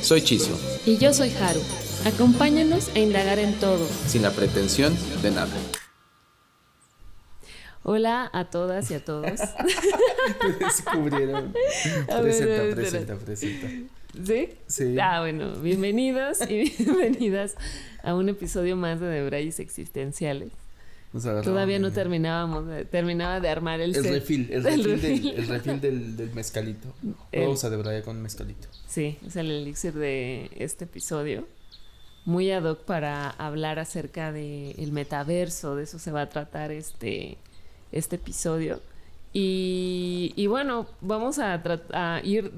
Soy Chiso. Y yo soy Haru. Acompáñanos a indagar en todo. Sin la pretensión de nada. Hola a todas y a todos. descubrieron. presenta, presenta, presenta. ¿Sí? Sí. Ah, bueno, bienvenidos y bienvenidas a un episodio más de Debrayes Existenciales. Todavía no terminábamos, terminaba de armar el El refil, el refil, refil. Del, el refil del, del mezcalito. Vamos a debrayar con mezcalito. Sí, es el elixir de este episodio. Muy ad hoc para hablar acerca del el metaverso, de eso se va a tratar este, este episodio. Y, y bueno, vamos a, a, ir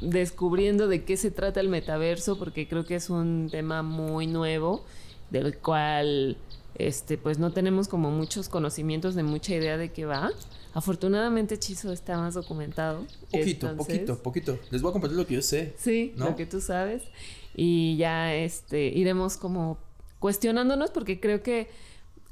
descubriendo de qué se trata el metaverso, porque creo que es un tema muy nuevo, del cual este, pues no tenemos como muchos conocimientos de mucha idea de qué va. Afortunadamente Chizo está más documentado. Poquito, entonces, poquito, poquito. Les voy a compartir lo que yo sé. Sí, ¿no? lo que tú sabes. Y ya este, iremos como cuestionándonos porque creo que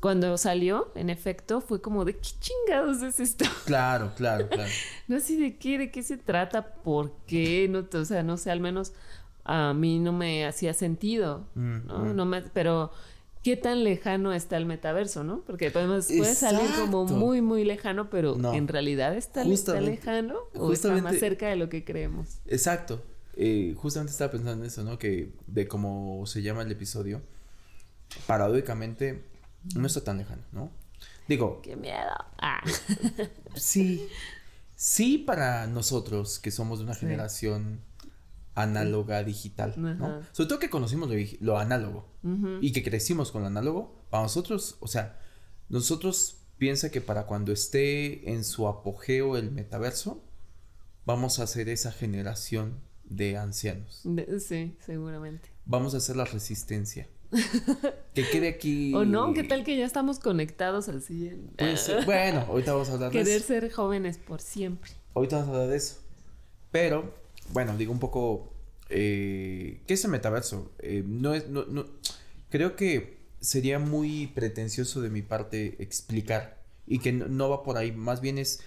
cuando salió, en efecto, fue como de qué chingados es esto. Claro, claro, claro. no sé de qué, de qué se trata, por qué, no, o sea, no sé, al menos a mí no me hacía sentido, Mm, ¿no? mm. no me, pero qué tan lejano está el metaverso, ¿no? Porque podemos, puede salir como muy, muy lejano, pero No. en realidad está, lejano o está más cerca de lo que creemos. Exacto. Eh, justamente estaba pensando en eso, ¿no? Que de cómo se llama el episodio, paradójicamente no está tan lejano, ¿no? Digo, ¡Qué miedo! Ah. sí, sí para nosotros que somos de una Sí. generación análoga digital, ¿no? Sobre todo que conocimos lo, lo análogo y que crecimos con lo análogo, para nosotros, o sea, nosotros piensa que para cuando esté en su apogeo el metaverso, vamos a ser esa generación de ancianos. De- sí, seguramente. Vamos a hacer la resistencia. que quede aquí. O no, ¿qué tal que ya estamos conectados al siguiente? Puede ser. Bueno, ahorita vamos a hablar de Querer eso. ser jóvenes por siempre. Ahorita vamos a hablar de eso. Pero, bueno, digo un poco. eh, ¿Qué es el metaverso? Eh, no es. No, no- creo que sería muy pretencioso de mi parte explicar. Y que no, no va por ahí. Más bien es.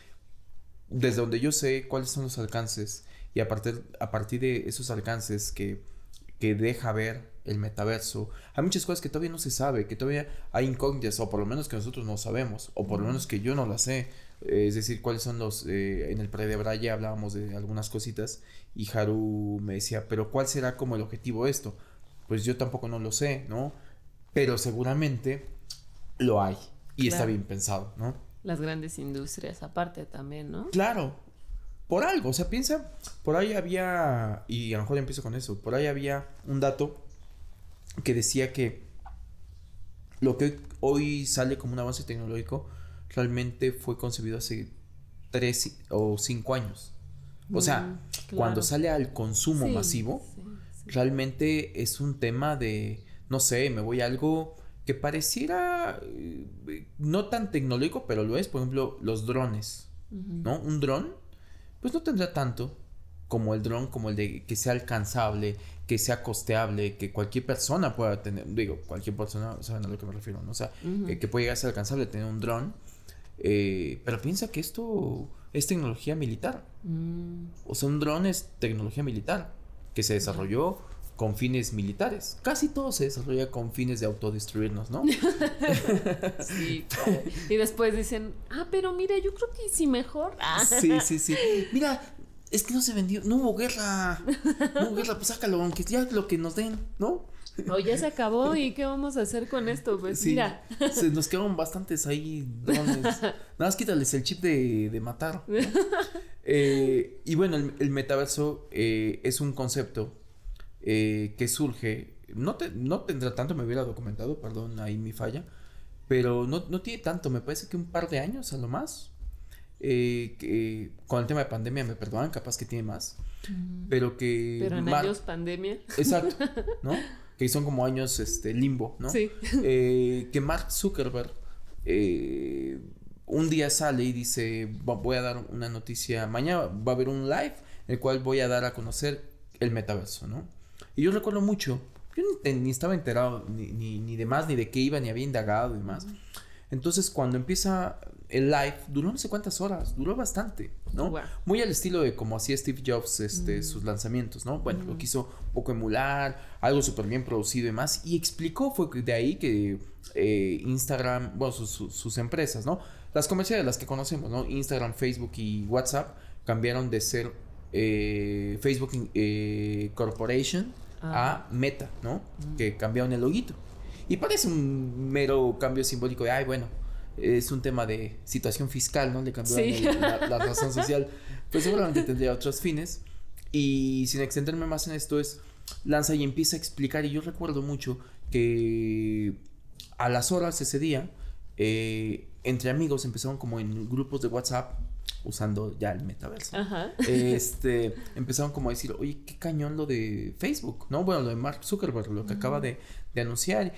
Desde donde yo sé cuáles son los alcances. Y a partir, a partir de esos alcances que, que deja ver el metaverso. Hay muchas cosas que todavía no se sabe, que todavía hay incógnitas, o por lo menos que nosotros no sabemos, o por lo menos que yo no las sé. Eh, es decir, cuáles son los... eh, en el pre de Braya hablábamos de algunas cositas y Haru me decía, pero ¿cuál será como el objetivo de esto? Pues yo tampoco no lo sé, ¿no? Pero seguramente lo hay y está bien pensado, ¿no? Las grandes industrias aparte también, ¿no? Claro, por algo, o sea, piensa, por ahí había, y a lo mejor empiezo con eso, por ahí había un dato que decía que lo que hoy sale como un avance tecnológico realmente fue concebido hace tres o cinco años. O sea, Mm, cuando sale al consumo Sí, masivo, sí, sí. realmente es un tema de, no sé, me voy a algo que pareciera eh, no tan tecnológico, pero lo es, por ejemplo, los drones. ¿no? Un dron, pues no tendrá tanto como el dron, como el de que sea alcanzable, que sea costeable, que cualquier persona pueda tener, digo, cualquier persona, saben a lo que me refiero, ¿no? O sea, Ujú. que, que puede llegar a ser alcanzable tener un dron, eh, pero piensa que esto es tecnología militar, Mm, o sea, un dron es tecnología militar, que se desarrolló con fines militares. Casi todo se desarrolla con fines de autodestruirnos, ¿no? sí, claro. Y después dicen, ah, pero mira, yo creo que sí mejor. Sí, sí, sí. Mira, es que no se vendió, no hubo guerra. No hubo guerra, pues sácalo, aunque ya lo que nos den, ¿no? O ya se acabó y qué vamos a hacer con esto, pues Sí, mira. Se nos quedaron bastantes ahí. Nada más quítales el chip de, de matar. ¿no? Eh, y bueno, el, el metaverso eh, es un concepto eh, que surge. No, te- no tendrá tanto, me hubiera documentado, perdón, ahí mi falla. Pero no, no tiene tanto, me parece que un par de años a lo más. eh, con el tema de pandemia me perdonan, capaz que tiene más, pero que... Pero en años pandemia. Exacto, ¿no? que son como años este, limbo, ¿no? Sí. Eh, que Mark Zuckerberg eh, un día sale y dice, voy a dar una noticia, mañana va a haber un live en el cual voy a dar a conocer el metaverso, ¿no? Y yo recuerdo mucho, yo ni, estaba enterado ni, ni, ni, de más, ni de qué iba, ni había indagado y demás. Entonces cuando empieza el live duró no sé cuántas horas, duró bastante, ¿no? Muy al estilo de como hacía Steve Jobs este, mm. sus lanzamientos, ¿no? Bueno, lo mm. quiso un poco emular, algo súper bien producido y más, y explicó, fue de ahí que eh, Instagram, bueno, sus, empresas, ¿no? Las comerciales, las que conocemos, ¿no? Instagram, Facebook y WhatsApp cambiaron de ser eh, Facebook eh, Corporation a Meta, ¿no? Mm. Que cambiaron el loguito. Y parece un mero cambio simbólico de, ay, bueno, es un tema de situación fiscal, ¿no? Le cambió la, razón social. Pues seguramente tendría otros fines. Y sin extenderme más en esto es, lanza y empieza a explicar. Y yo recuerdo mucho que a las horas ese día, eh, entre amigos empezaron como en grupos de WhatsApp usando ya el metaverso. Este, empezaron como a decir, oye, qué cañón lo de Facebook, ¿no? Bueno, lo de Mark Zuckerberg, lo que acaba de, de, anunciar.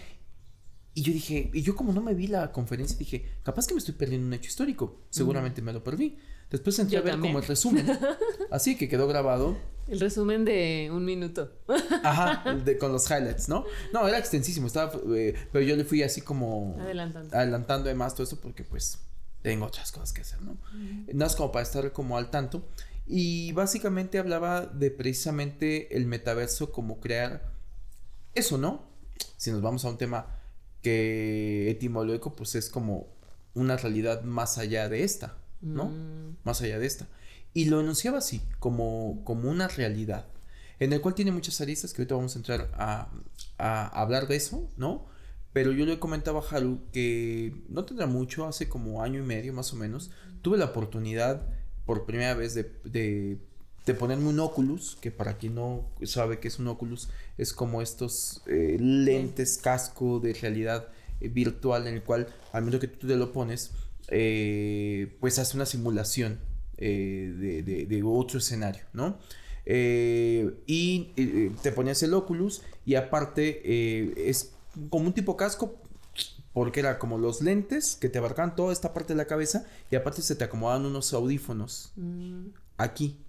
Y yo dije, y yo como no me vi la conferencia, dije, capaz que me estoy perdiendo un hecho histórico. Seguramente me lo perdí. Después entré a ver como el resumen. Así que quedó grabado. El resumen de un minuto. Ajá, de, con los highlights, ¿no? No, era extensísimo, estaba, eh, pero yo le fui así como... Adelantando. Adelantando además todo eso porque pues tengo otras cosas que hacer, ¿no? Nada más como para estar como al tanto. Y básicamente hablaba de precisamente el metaverso como crear eso, ¿no? Si nos vamos a un tema que etimológico pues es como una realidad más allá de esta, ¿no? Mm. Más allá de esta. Y lo enunciaba así, como, como una realidad, en el cual tiene muchas aristas que ahorita vamos a entrar a, a hablar de eso, ¿no? Pero yo le comentaba a Haru que no tendrá mucho, hace como año y medio más o menos, tuve la oportunidad por primera vez de, de de ponerme un Oculus, que para quien no sabe qué es un Oculus, es como estos eh, lentes casco de realidad eh, virtual en el cual al menos que tú te lo pones, eh, pues hace una simulación de, otro escenario, ¿no? y te ponías el Oculus y aparte es como un tipo casco porque era como los lentes que te abarcaban toda esta parte de la cabeza y aparte se te acomodaban unos audífonos mm. aquí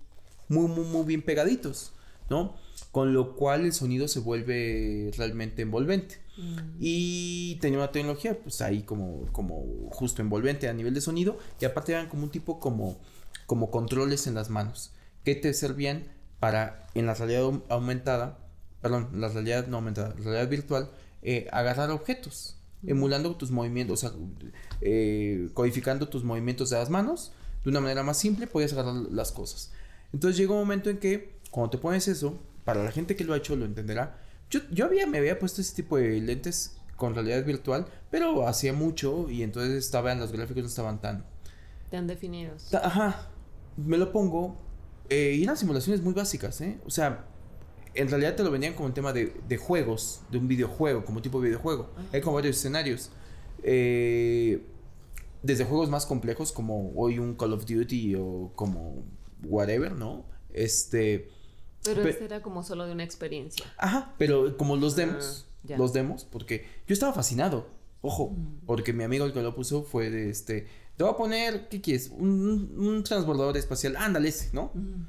muy, muy, muy bien pegaditos, ¿no? Con lo cual el sonido se vuelve realmente envolvente. Mm. Y tenía una tecnología, pues ahí como, como justo envolvente a nivel de sonido. Y aparte eran como un tipo como, como controles en las manos. Que te servían para en la realidad aumentada, perdón, la realidad no aumentada, la realidad virtual, eh, agarrar objetos. Mm. Emulando tus movimientos, o sea, eh, codificando tus movimientos de las manos. De una manera más simple podías agarrar las cosas. Entonces llega un momento en que cuando te pones eso, para la gente que lo ha hecho lo entenderá. Yo, yo había, me había puesto ese tipo de lentes con realidad virtual, pero hacía mucho y entonces estaban, los gráficos no estaban tan... Tan definidos. ajá, me lo pongo eh, y eran simulaciones muy básicas, ¿eh? O sea, en realidad te lo venían como un tema de, de juegos, de un videojuego, como tipo de videojuego. Hay como varios escenarios. Eh, desde juegos más complejos como hoy un Call of Duty o como whatever, ¿no? Este... Pero este era como solo de una experiencia. Ajá, pero como los ah, demos, los demos, porque yo estaba fascinado, ojo, mm. porque mi amigo el que lo puso fue de este, te voy a poner, ¿qué quieres? Un, transbordador espacial, ándale ¿no? Mm.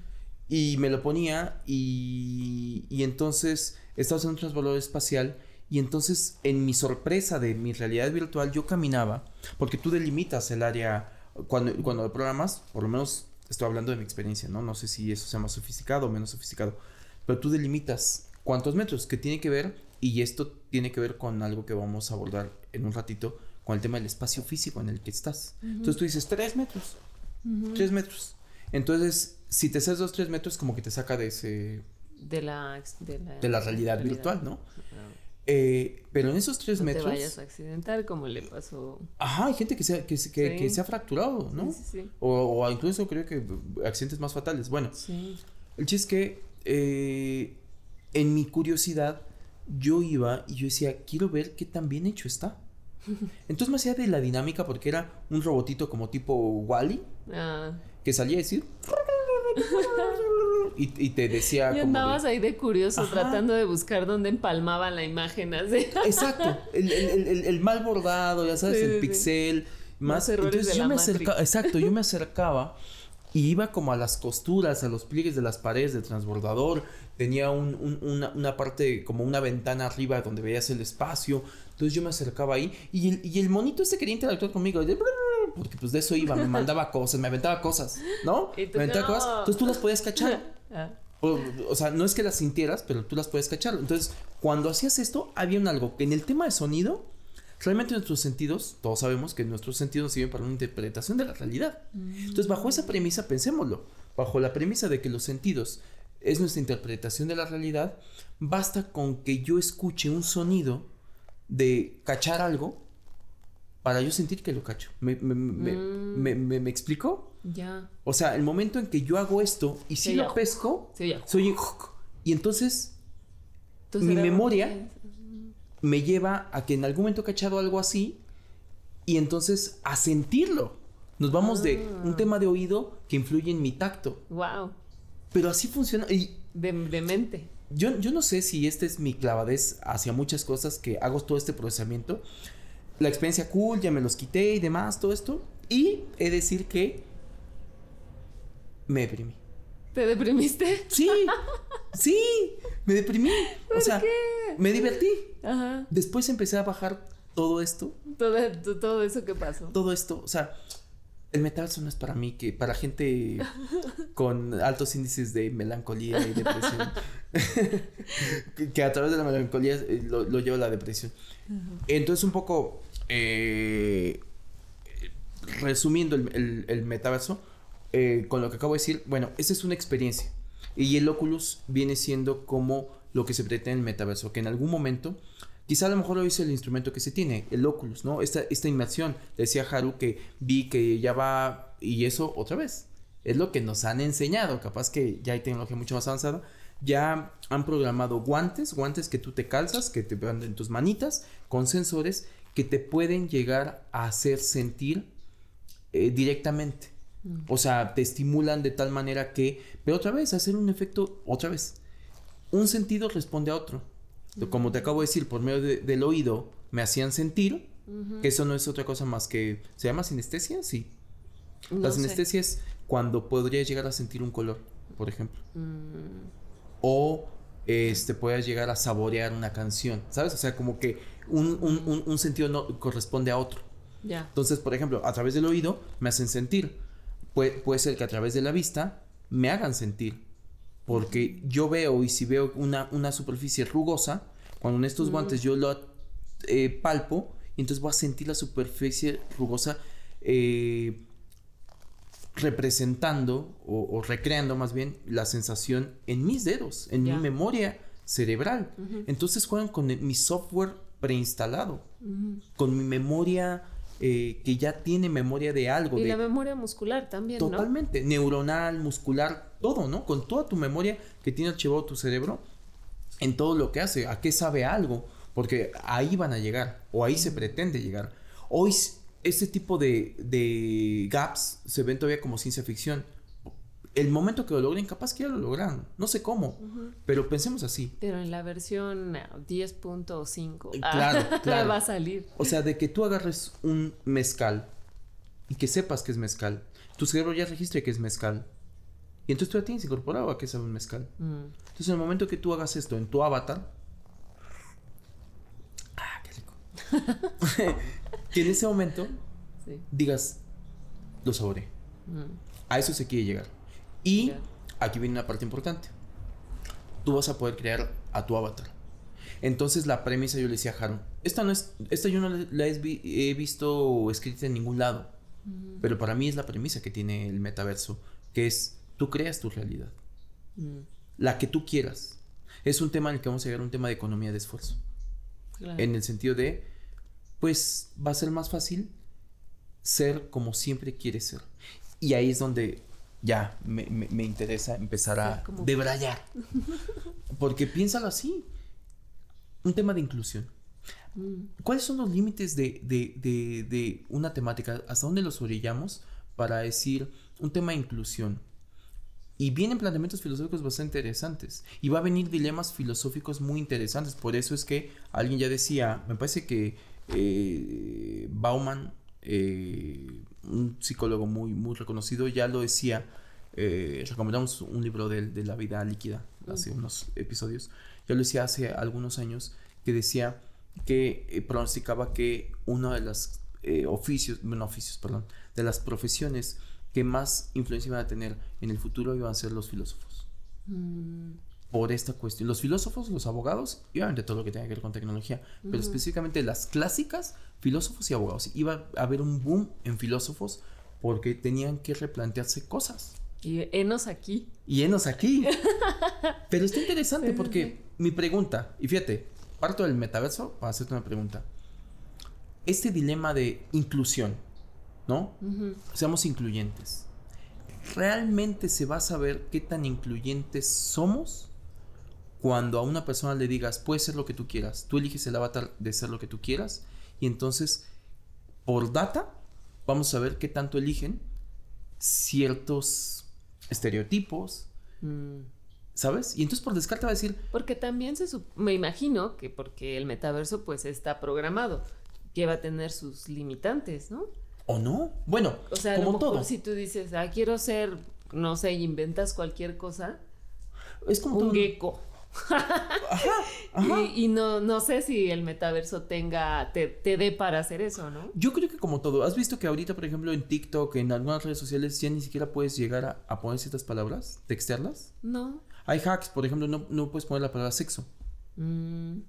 Y me lo ponía y, y entonces estaba en un transbordador espacial y entonces en mi sorpresa de mi realidad virtual yo caminaba, porque tú delimitas el área, cuando, cuando lo programas, por lo menos estoy hablando de mi experiencia, ¿no? No sé si eso sea más sofisticado o menos sofisticado, pero tú delimitas cuántos metros, que tiene que ver, y esto tiene que ver con algo que vamos a abordar en un ratito, con el tema del espacio físico en el que estás. Entonces tú dices, tres metros, tres metros. Entonces, si te haces dos, tres metros, como que te saca de ese... De la, de la, realidad, virtual, ¿no? Eh, pero en esos tres metros. No te vayas a accidentar como le pasó. Ajá, hay gente que se, que, que, se ha fracturado, ¿no? Sí, sí, o, o, incluso creo que accidentes más fatales. Bueno, el chiste es que eh, en mi curiosidad yo iba y yo decía, quiero ver qué tan bien hecho está. Entonces me hacía de la dinámica porque era un robotito como tipo Wally Ah. que salía a decir y, y te decía Y como de- andabas ahí de curioso Ajá. tratando de buscar dónde empalmaban la imagen así. Exacto, el, el- el- el- el mal bordado, ya sabes, Sí, el sí, pixel, más. Entonces de yo la me acercaba, exacto, yo me acercaba y iba como a las costuras, a los pliegues de las paredes del transbordador. Tenía un- un- una, una parte, como una ventana arriba donde veías el espacio. Entonces yo me acercaba ahí y el, y el monito este quería interactuar conmigo. Porque pues de eso iba, me mandaba cosas, me aventaba cosas, ¿no? Me aventaba "No". cosas. Entonces tú las podías cachar. O, sea, no es que las sintieras, pero tú las puedes cachar. Entonces, cuando hacías esto, había un algo que en el tema de sonido, realmente nuestros sentidos, todos sabemos que nuestros sentidos sirven para una interpretación de la realidad. Entonces, bajo esa premisa, pensémoslo. Bajo la premisa de que los sentidos es nuestra interpretación de la realidad, basta con que yo escuche un sonido de cachar algo para yo sentir que lo cacho. ¿Me, me, me, Mm. me- me- me explico? Ya. O sea, el momento en que yo hago esto y si Sí, lo pesco, Sí, soy y entonces Mi memoria- me lleva a que en algún momento he cachado algo así y entonces a sentirlo. Nos vamos de Ah. un tema de oído que influye en mi tacto. Wow. Pero así funciona. Y De, de mente. yo, yo no sé si esta es mi clavadez hacia muchas cosas que hago todo este procesamiento. La experiencia cool, ya me los quité y demás, todo esto. Y he de decir que me deprimí. ¿Te deprimiste? Sí, sí, me deprimí. O sea, me divertí. Ajá. Después empecé a bajar todo esto, Todo, to- todo eso que pasó. todo esto. O sea, el metaverso no es para mí, que para gente con altos índices de melancolía y depresión. que, que a través de la melancolía eh, lo, lo lleva a la depresión. Entonces, un poco eh, resumiendo el, metaverso, eh, con lo que acabo de decir, bueno, esta es una experiencia. Y el Oculus viene siendo como lo que se pretende en el metaverso, que en algún momento, quizá a lo mejor hoy es el instrumento que se tiene, el Oculus, ¿no? Esta, esta inmersión. Decía Haru que vi que ya va, y eso otra vez, es lo que nos han enseñado, capaz que ya hay tecnología mucho más avanzada. Ya han programado guantes, guantes que tú te calzas, que te van en tus manitas, con sensores que te pueden llegar a hacer sentir eh, directamente. O sea, te estimulan de tal manera que, pero otra vez, hacer un efecto, otra vez, un sentido responde a otro. Como te acabo de decir, por medio de- del oído me hacían sentir, que eso no es otra cosa más que, ¿se llama sinestesia? Sí. No La sé. sinestesia es cuando podrías llegar a sentir un color, por ejemplo. Mm, O este, puedas llegar a saborear una canción, ¿sabes? O sea, como que un, un- un- un sentido no corresponde a otro. ya. Entonces, por ejemplo, a través del oído me hacen sentir. Puede, puede ser que a través de la vista me hagan sentir. Porque yo veo y si veo una, una superficie rugosa, cuando en estos guantes yo lo eh, palpo, y entonces voy a sentir la superficie rugosa eh, representando o, o recreando más bien la sensación en mis dedos, en mi memoria cerebral. Entonces juegan con el- mi software preinstalado con mi memoria eh, que ya tiene memoria de algo. Y de, la memoria muscular también, ¿no? totalmente, neuronal, muscular, todo, ¿no? Con toda tu memoria que tiene archivado tu cerebro en todo lo que hace, a qué sabe algo, porque ahí van a llegar, o ahí se pretende llegar. Hoy este tipo de, de gaps se ven todavía como ciencia ficción. El momento que lo logren, capaz que ya lo logran, no sé cómo, Ujú. pero pensemos así. Pero en la versión eh, 10.5 Eh, claro, claro. va a salir. O sea, de que tú agarres un mezcal y que sepas que es mezcal. Tu cerebro ya registre que es mezcal. Y entonces tú ya tienes incorporado a que sabe un mezcal. Mm. Entonces, en el momento que tú hagas esto en tu avatar. Ah, qué rico. que en ese momento Sí. digas, lo saboré. Mm. A eso se quiere llegar. Y aquí viene una parte importante. Tú vas a poder crear a tu avatar. Entonces la premisa yo le decía a Haru, esta no es, esta yo no la he, vi- he visto escrita en ningún lado, pero para mí es la premisa que tiene el metaverso, que es tú creas tu realidad, Mm. la que tú quieras. Es un tema en el que vamos a llegar a un tema de economía de esfuerzo, Claro. en el sentido de, pues va a ser más fácil ser como siempre quieres ser. Y ahí es donde ya me, me- me interesa empezar a como- debrayar. Porque piénsalo así. Un tema de inclusión. ¿Cuáles son los límites de, de, de, de una temática? ¿Hasta dónde los orillamos para decir un tema de inclusión? Y vienen planteamientos filosóficos bastante interesantes. Y va a venir dilemas filosóficos muy interesantes. Por eso es que alguien ya decía, me parece que eh, Bauman, eh, un psicólogo muy, muy reconocido, ya lo decía. Eh, recomendamos un libro de, de la vida líquida hace unos episodios. Ya lo decía hace algunos años que decía que pronosticaba que uno de los oficios, bueno, oficios, perdón, de las profesiones que más influencia iban a tener en el futuro iban a ser los filósofos. Mm. Por esta cuestión. Los filósofos, los abogados, y obviamente todo lo que tenga que ver con tecnología, pero específicamente las clásicas, filósofos y abogados. Iba a haber un boom en filósofos porque tenían que replantearse cosas. Y enos aquí. Y enos aquí. pero está interesante porque mi pregunta, y fíjate, parto del metaverso para hacerte una pregunta. Este dilema de inclusión, ¿no? Seamos incluyentes. ¿Realmente se va a saber qué tan incluyentes somos cuando a una persona le digas, puedes ser lo que tú quieras, tú eliges el avatar de ser lo que tú quieras, y entonces, por data, vamos a ver qué tanto eligen ciertos estereotipos, mm. ¿sabes? Y entonces por descarte va a decir... Porque también se... Me imagino que porque el metaverso pues está programado, que va a tener sus limitantes, ¿no? ¿O no? Bueno, o sea, como todo. Si tú dices, ah, quiero ser, no sé, inventas cualquier cosa. Es como un gecko. Ajá, ajá. Y, no, no sé si el metaverso tenga, te, te dé para hacer eso, ¿no? Yo creo que como todo. ¿Has visto que ahorita, por ejemplo, en TikTok, en algunas redes sociales, ya ni siquiera puedes llegar a, poner ciertas palabras, textearlas? No. Hay hacks, por ejemplo, no, no puedes poner la palabra sexo. Mm.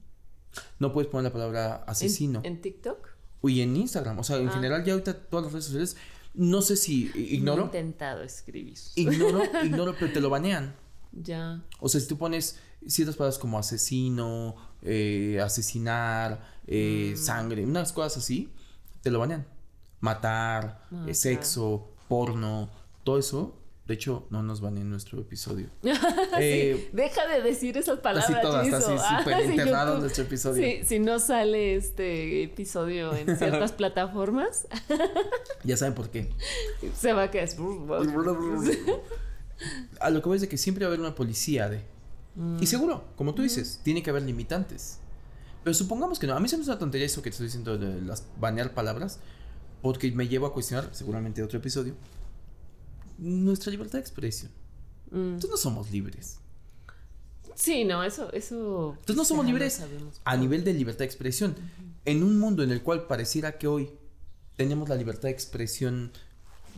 No puedes poner la palabra asesino. ¿En TikTok? y en Instagram. O sea, en ah. general ya ahorita todas las redes sociales, no sé si ignoro. he intentado escribir. Ignoro, ignoro, pero te lo banean. Ya. O sea, si tú pones ciertas palabras como asesino, eh, asesinar, eh, mm. sangre, unas cosas así, te lo banean. Matar, ah, eh, sexo, porno, todo eso de hecho, no nos van en nuestro episodio. Deja de decir esas palabras. Todas, así súper ah, enterrado en nuestro episodio. Sí, si no sale este episodio en ciertas plataformas. ya saben por qué. Se va a quedar. a lo que voy es de que siempre va a haber una policía de. Y seguro, como tú dices, tiene que haber limitantes. Pero supongamos que no. A mí se me hace una tontería eso que te estoy diciendo de las banear palabras. Porque me llevo a cuestionar, seguramente otro episodio nuestra libertad de expresión. Mm. Entonces no somos libres. Sí, no, eso, eso. Entonces no somos libres a nivel de libertad de expresión. En un mundo en el cual pareciera que hoy tenemos la libertad de expresión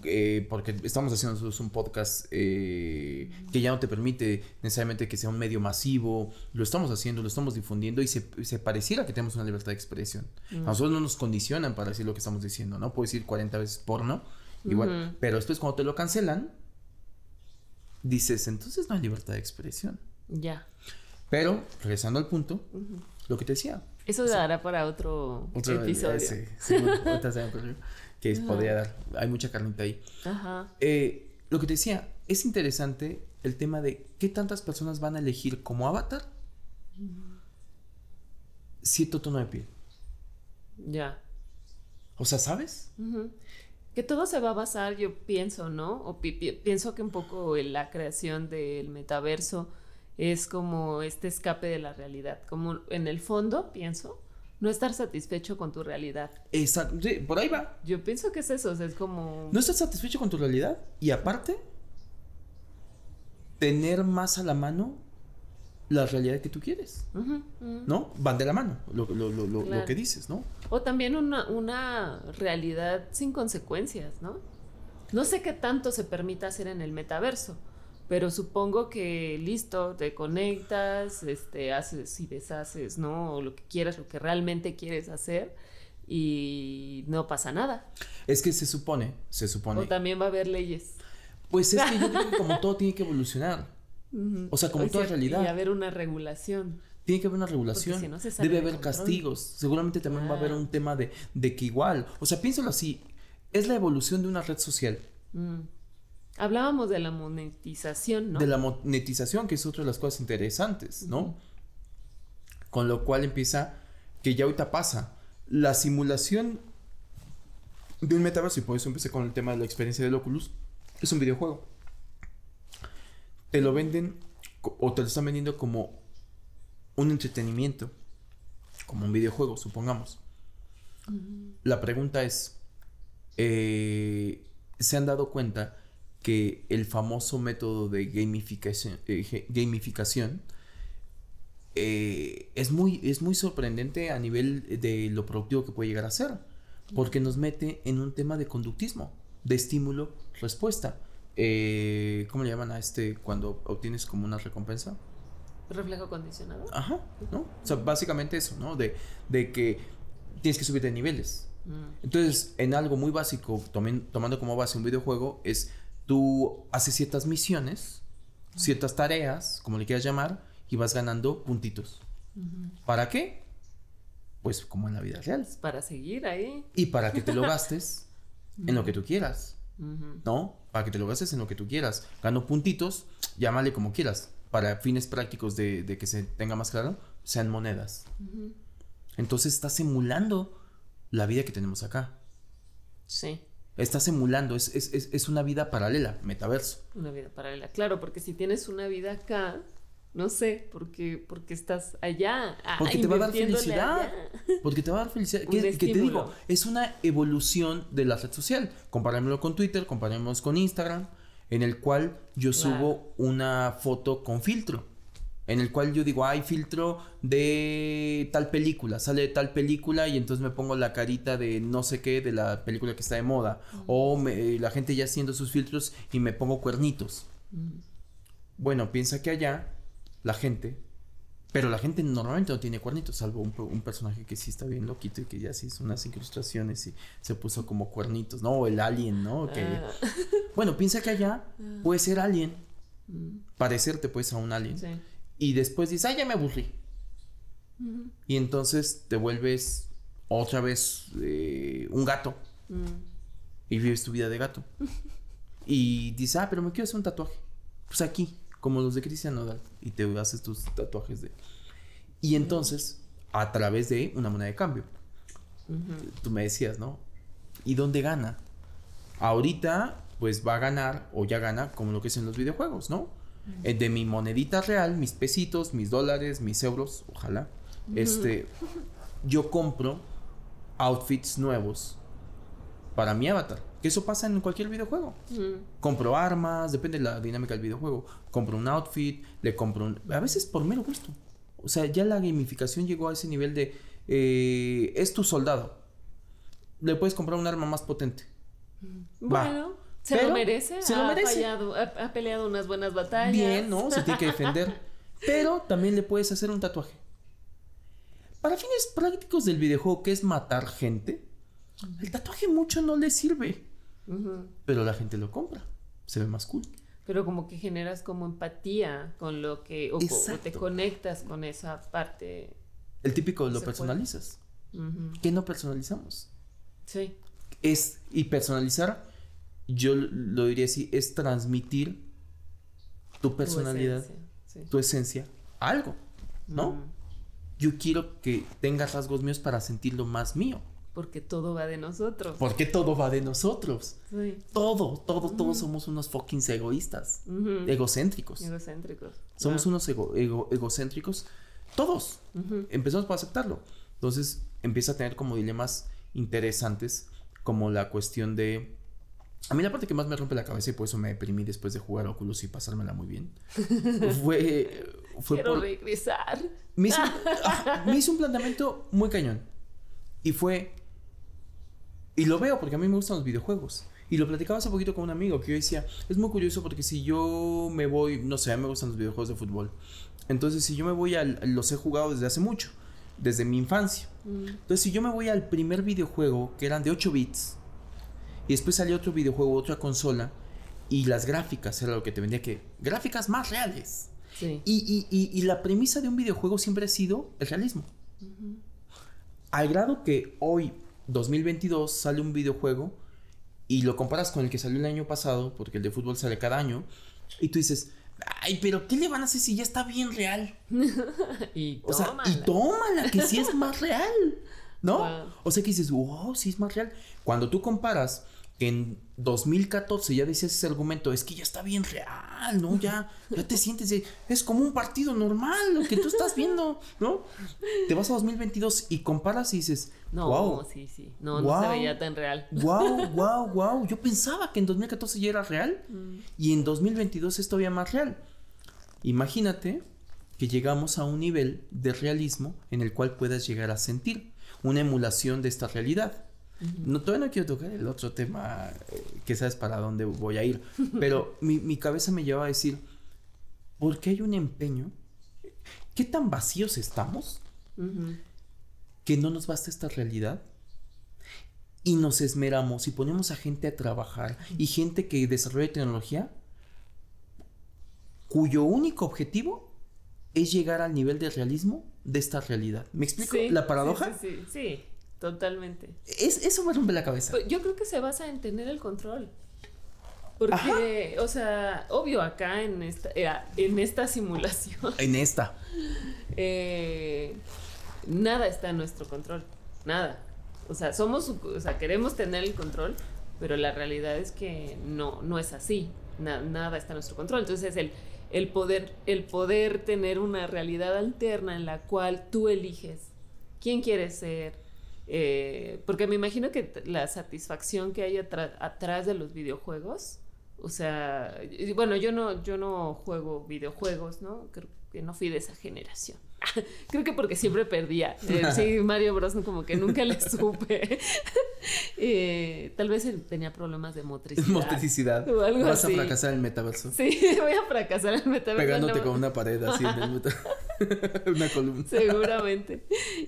eh, porque estamos haciendo un podcast eh, que ya no te permite necesariamente que sea un medio masivo, lo estamos haciendo, lo estamos difundiendo y se, pareciera que tenemos una libertad de expresión. A nosotros no nos condicionan para decir lo que estamos diciendo, ¿no? Puedo decir 40 veces porno Igual. Pero después cuando te lo cancelan, dices, entonces no hay libertad de expresión. Ya. Pero, regresando al punto, lo que te decía. Eso dará para otro, episodio. sí, sí, que podría dar. Hay mucha carnita ahí. Ajá. Eh, lo que te decía, es interesante el tema de qué tantas personas van a elegir como avatar cierto tono de piel. Ya. O sea, ¿sabes? Que todo se va a basar, yo pienso, ¿no? O pienso que un poco la creación del metaverso es como este escape de la realidad, como en el fondo, pienso, no estar satisfecho con tu realidad. Exacto, por ahí va. Yo pienso que es eso, es como... No estar satisfecho con tu realidad y aparte, tener más a la mano la realidad que tú quieres, ¿no? Van de la mano, lo, que dices, ¿no? O también una, una realidad sin consecuencias, ¿no? No sé qué tanto se permita hacer en el metaverso, pero supongo que listo, te conectas, este, haces y deshaces, ¿no? O lo que quieras, lo que realmente quieres hacer y no pasa nada. Es que se supone, se supone. O también va a haber leyes. Pues es que yo creo que como todo tiene que evolucionar. O sea, como toda realidad. Y haber una regulación. Tiene que haber una regulación. Debe haber castigos. Seguramente también va a haber un tema de, de, que igual. O sea, piénsalo así. Es la evolución de una red social. Mm. Hablábamos de la monetización, ¿no? De la monetización, que es otra de las cosas interesantes, ¿no? Con lo cual empieza que ya ahorita pasa. La simulación de un metaverso, y por eso empecé con el tema de la experiencia del Oculus, es un videojuego. Te lo venden o te lo están vendiendo como un entretenimiento, como un videojuego, supongamos. La pregunta es, eh, ¿se han dado cuenta que el famoso método de gamificación, eh, gamificación eh, es, muy, es muy sorprendente a nivel de lo productivo que puede llegar a ser? Porque nos mete en un tema de conductismo, de estímulo-respuesta. ¿Cómo le llaman a este cuando obtienes como una recompensa? Reflejo condicionado. Ajá, ¿no? O sea, básicamente eso, ¿no? De, de que tienes que subir de niveles. Mm. Entonces, en algo muy básico, tomando como base un videojuego, es tú haces ciertas misiones, ciertas tareas, como le quieras llamar, y vas ganando puntitos. ¿Para qué? Pues como en la vida real. Para seguir ahí. Y para que te lo gastes en lo que tú quieras. ¿No? Para que te lo gastes en lo que tú quieras. Gano puntitos, llámale como quieras para fines prácticos de, que se tenga más claro, sean monedas. Entonces estás emulando la vida que tenemos acá. Sí. Estás emulando, es, es, es, una vida paralela, metaverso. Una vida paralela, claro, porque si tienes una vida acá, no sé, porque, porque estás allá. Porque te va a dar felicidad. Porque te va a dar felicidad. ¿Qué, te digo? Es una evolución de la red social. Comparémoslo con Twitter, comparémoslo con Instagram en el cual yo subo una foto con filtro. En el cual yo digo, hay filtro de tal película, sale de tal película y entonces me pongo la carita de no sé qué de la película que está de moda. O la gente ya haciendo sus filtros y me pongo cuernitos. Bueno, piensa que allá la gente pero la gente normalmente no tiene cuernitos, salvo un, personaje que sí está bien loquito y que ya sí hizo unas incrustaciones y se puso como cuernitos, ¿no? O el alien, ¿no? Que... Ah. Bueno, piensa que allá ah. puede ser alien, mm. parecerte pues a un alien. Y después dices, ay, ya me aburrí. Y entonces te vuelves otra vez eh, un gato. Mm. Y vives tu vida de gato. y dices, ah, pero me quiero hacer un tatuaje. Pues aquí como los de Cristian Nodal, y te haces tus tatuajes de... Y entonces, a través de una moneda de cambio. Tú me decías, ¿no? ¿Y dónde gana? Ahorita, pues va a ganar, o ya gana, como lo que es en los videojuegos, ¿no? Eh, de mi monedita real, mis pesitos, mis dólares, mis euros, ojalá. Este, yo compro outfits nuevos para mi avatar. Que eso pasa en cualquier videojuego. Compro armas, depende de la dinámica del videojuego. Compro un outfit, le compro un... A veces por mero gusto. O sea, ya la gamificación llegó a ese nivel de... Eh, es tu soldado. Le puedes comprar un arma más potente. Bueno, se lo merece. Se lo merece. ha, peleado unas buenas batallas. Bien, ¿no? Se tiene que defender. Pero también le puedes hacer un tatuaje. Para fines prácticos del videojuego, que es matar gente, el tatuaje mucho no le sirve. Pero la gente lo compra. Se ve más cool. Pero como que generas como empatía con lo que... O, te conectas con esa parte. El típico lo personalizas. ¿Qué no personalizamos? Sí. Es, y personalizar, yo lo diría así, es transmitir tu personalidad, tu esencia, a algo, ¿no? Yo quiero que tengas rasgos míos para sentirlo más mío. Porque todo va de nosotros. Porque todo va de nosotros. Sí. Todo, todo, todos somos unos fucking egoístas. Egocéntricos. Egocéntricos. Somos unos egocéntricos. Todos. Empezamos por aceptarlo. Entonces empieza a tener como dilemas interesantes, como la cuestión de. A mí la parte que más me rompe la cabeza y por eso me deprimí después de jugar Oculus y pasármela muy bien. fue. fue Quiero regresar. Me hizo, me hizo un planteamiento muy cañón. Y fue y lo veo porque a mí me gustan los videojuegos. Y lo platicaba hace poquito con un amigo que yo decía, es muy curioso porque si yo me voy, no sé, a mí me gustan los videojuegos de fútbol. Entonces, si yo me voy al, los he jugado desde hace mucho, desde mi infancia. Mm. Entonces, si yo me voy al primer videojuego, que eran de 8 bits, y después salió otro videojuego, otra consola, y las gráficas era lo que te vendía que, gráficas más reales. Sí. Y, y, y, la premisa de un videojuego siempre ha sido el realismo. Al grado que hoy 2022 sale un videojuego y lo comparas con el que salió el año pasado, porque el de fútbol sale cada año, y tú dices, Ay, pero ¿qué le van a hacer si ya está bien real? y O sea, y tómala. tómala, que sí es más real. ¿No? Wow. O sea que dices, wow, sí es más real. Cuando tú comparas en 2014 ya decías ese argumento, es que ya está bien real, ¿no? Ya, ya te sientes, de- es como un partido normal lo que tú estás viendo, ¿no? Te vas a 2022 y comparas y dices, No, wow, sí, sí. No, no Wow. se veía tan real. wow, wow, wow. Yo pensaba que en 2014 ya era real y en 2022 es todavía más real. Imagínate que llegamos a un nivel de realismo en el cual puedas llegar a sentir una emulación de esta realidad. No, todavía no quiero tocar el otro tema eh, que sabes para dónde voy a ir, pero mi, mi cabeza me lleva a decir, ¿por qué hay un empeño? ¿Qué tan vacíos estamos que no nos basta esta realidad y nos esmeramos y ponemos a gente a trabajar y gente que desarrolla tecnología cuyo único objetivo es llegar al nivel de realismo de esta realidad. ¿Me explico Sí, la paradoja? Sí, sí, totalmente. Es, eso me rompe la cabeza. Pues yo creo que se basa en tener el control. Porque, o sea, obvio, acá en esta, eh, en esta simulación, En esta. eh, nada está en nuestro control. Nada. O sea, somos, o sea, queremos tener el control, pero la realidad es que no, no es así. Na- nada está en nuestro control. Entonces, el, el, poder, el poder tener una realidad alterna en la cual tú eliges quién quieres ser. Eh, porque me imagino que la satisfacción que hay atrás de los videojuegos, o sea, y- bueno, yo no, yo no juego videojuegos, ¿no? Creo que no fui de esa generación. Creo que porque siempre perdía. Eh, sí, Mario Bros. como que nunca le supe. Eh, tal vez él tenía problemas de motricidad. Motricidad. O algo Vas así. a fracasar en el metaverso. Sí, voy a fracasar en el metaverso. Pegándote no- con una pared así en el metaverso. una columna. Seguramente.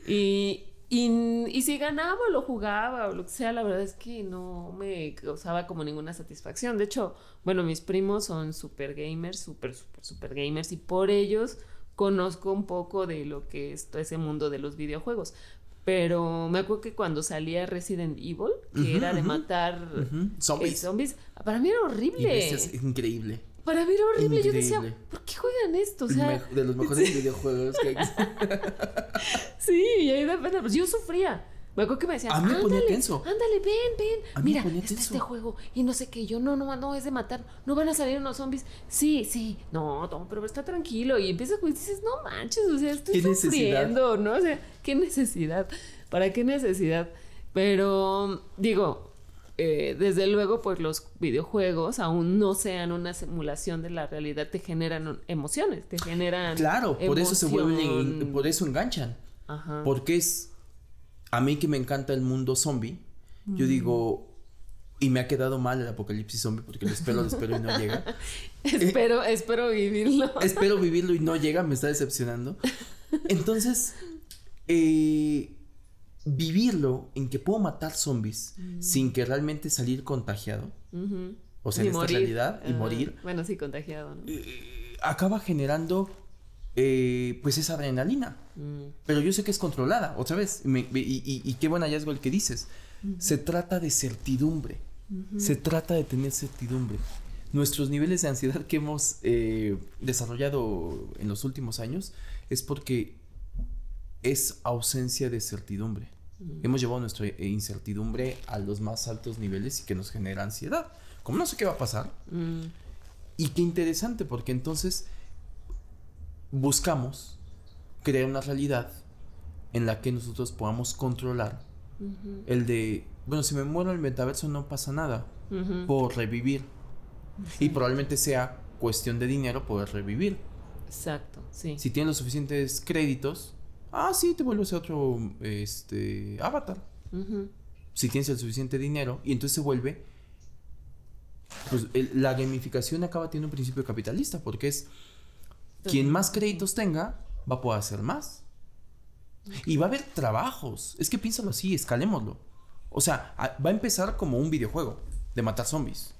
Y, y, y si ganaba o lo jugaba o lo que sea, la verdad es que no me causaba como ninguna satisfacción. De hecho, bueno, mis primos son super gamers, super, super, super gamers, y por ellos conozco un poco de lo que es todo ese mundo de los videojuegos. Pero me acuerdo que cuando salía Resident Evil, que era de matar eh, Zombies. zombies, para mí era Y horrible. bestias, increíble. Para mí era horrible. Yo decía. ¿por qué juegan esto? O sea, de los mejores videojuegos que Sí, y ahí repente, pues yo sufría. Me acuerdo que me decían, A mí me ponía ándale, tenso. ándale, ven, ven. A Mira, está tenso. este juego y no sé qué. Yo, no, no, no, es de matar. No van a salir unos zombies. Sí, sí. No, no, pero está tranquilo. Y empiezas y dices, no manches, o sea, estoy sufriendo, ¿no? O sea, ¿qué necesidad? ¿Para qué necesidad? Pero, digo, eh, desde luego, pues los videojuegos, aún no sean una simulación de la realidad, te generan emociones, te generan. Claro, por eso se vuelven, por eso enganchan. Ajá. Porque es a mí que me encanta el mundo zombie. Yo digo y me ha quedado mal el apocalipsis zombie porque lo espero, lo espero y no llega. espero, espero vivirlo. Espero vivirlo y no llega, me está decepcionando. Entonces, eh, vivirlo en que puedo matar zombies sin que realmente salir contagiado, o sea, Y en esta realidad y morir, Bueno, sí, contagiado, ¿no? eh, acaba generando eh, pues esa adrenalina. Mm. Pero yo sé que es controlada, otra vez. me- y, y- y qué buen hallazgo el que dices. Se trata de certidumbre. Se trata de tener certidumbre. Nuestros niveles de ansiedad que hemos eh, desarrollado en los últimos años es porque es ausencia de certidumbre. Hemos llevado nuestra incertidumbre a los más altos niveles y que nos genera ansiedad. Como no sé qué va a pasar, Mm. y qué interesante, porque entonces buscamos crear una realidad en la que nosotros podamos controlar Ujú. el de, bueno, si me muero en el metaverso no pasa nada, Ujú. puedo revivir. Y probablemente sea cuestión de dinero poder revivir. Exacto, sí. Si tienes los suficientes créditos, ah, sí, te vuelves a otro este, avatar. Si tienes el suficiente dinero y entonces se vuelve pues el- la gamificación acaba teniendo un principio capitalista porque es quien más créditos tenga va a poder hacer más. Y va a haber trabajos. Es que piénsalo así escalémoslo. O sea a- va a empezar como un videojuego de matar zombies.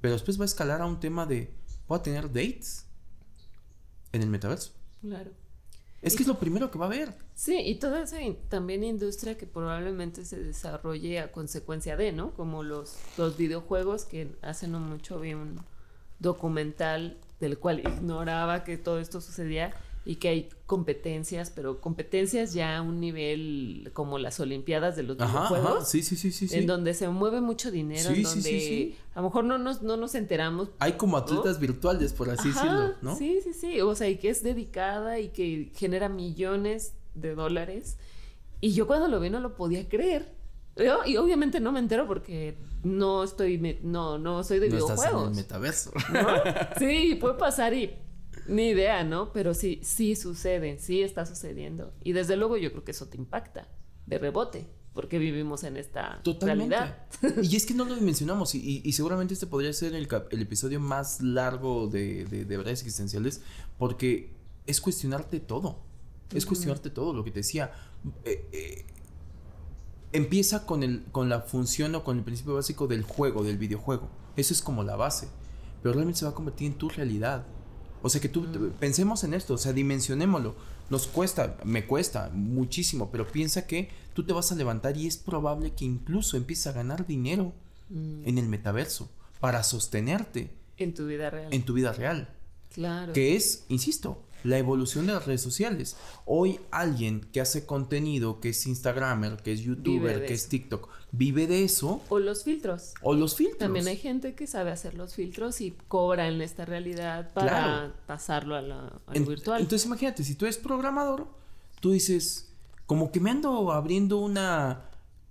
Pero después va a escalar a un tema de voy a tener dates en el metaverso Claro. Es que es lo primero que va a haber Sí, y toda esa in- también industria que probablemente se desarrolle a consecuencia de, ¿no? Como los, los videojuegos que hace no mucho vi un documental del cual ignoraba que todo esto sucedía y que hay competencias, pero competencias ya a un nivel como las Olimpiadas de los Ajá, videojuegos. ajá, sí, sí, sí, sí. sí. En donde se mueve mucho dinero, Sí, en donde sí, a lo mejor no nos, no nos enteramos. Hay como atletas virtuales, por así Ajá, decirlo, ¿no? Sí, sí, sí. O sea, y que es dedicada y que genera millones de dólares. Y yo cuando lo vi no lo podía creer. Yo- y obviamente no me entero porque no estoy, me- no, no soy de No estás en el videojuegos. metaverso. ¿no? Sí, puede pasar y ni idea, ¿no? Pero sí, sí sucede, sí está sucediendo. Y desde luego yo creo que eso te impacta de rebote, porque vivimos en esta Totalmente. realidad. Y es que no lo mencionamos, y, y- y seguramente este podría ser el, el episodio más largo de, de, de verdades existenciales, porque es cuestionarte todo. Es cuestionarte todo, lo que te decía. Eh, eh, empieza con, el, con la función o con el principio básico del juego, del videojuego. Eso es como la base. Pero realmente se va a convertir en tu realidad. O sea que tú, pensemos en esto, o sea, dimensionémoslo. Nos cuesta, me cuesta muchísimo, pero piensa que tú te vas a levantar y es probable que incluso empieces a ganar dinero Mm, en el metaverso para sostenerte en tu vida real. en tu vida real. Claro. Que es, insisto, la evolución de las redes sociales. Hoy alguien que hace contenido, que es Instagramer, que es YouTuber, que es. TikTok, vive de eso O los filtros. o los filtros. También hay gente que sabe hacer los filtros y cobra en esta realidad para Claro. pasarlo a, la, a lo virtual. Entonces imagínate, si tú eres programador, tú dices, como que me ando abriendo una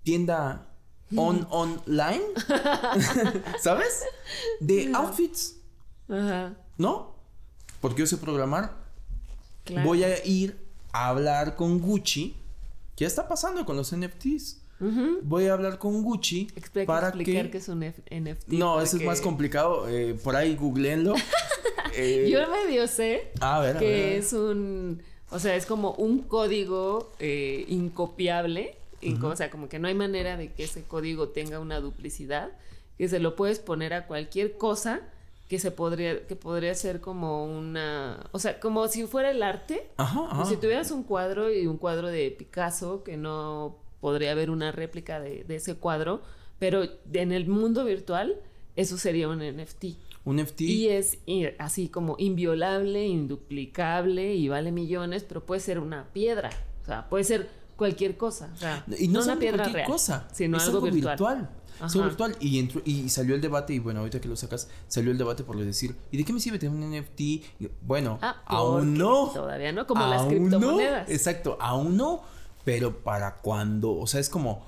tienda on online, ¿sabes? De outfits, Ajá, ¿no? Porque yo sé programar, claro. voy a ir a hablar con Gucci, ya está pasando con los NFTs. Voy a hablar con Gucci para explicar que... que es un F- NFT. No, eso es más complicado. eh, por ahí googleenlo. Eh, Yo medio sé a ver, a ver, a que ver. es un, o sea, es como un código eh, incopiable, inco- o sea, como que no hay manera de que ese código tenga una duplicidad, que se lo puedes poner a cualquier cosa que se podría, que podría ser como una, o sea, como si fuera el arte, Ajá, como ajá. si tuvieras un cuadro y un cuadro de Picasso, que no podría haber una réplica de, de ese cuadro, pero en el mundo virtual eso sería un NFT. Un NFT. Y es así como inviolable, induplicable y vale millones, pero puede ser una piedra. O sea, puede ser cualquier cosa. O sea, Y no, una solo piedra cualquier real, cosa, sino es algo, virtual. Es Ajá. virtual. Y, entró- y salió el debate, y bueno, ahorita que lo sacas, salió el debate por decir, ¿y de qué me sirve tener un NFT? Y, bueno, Ah, aún no. Todavía no, como las criptomonedas. No. Exacto, aún no. Pero para cuando, o sea, es como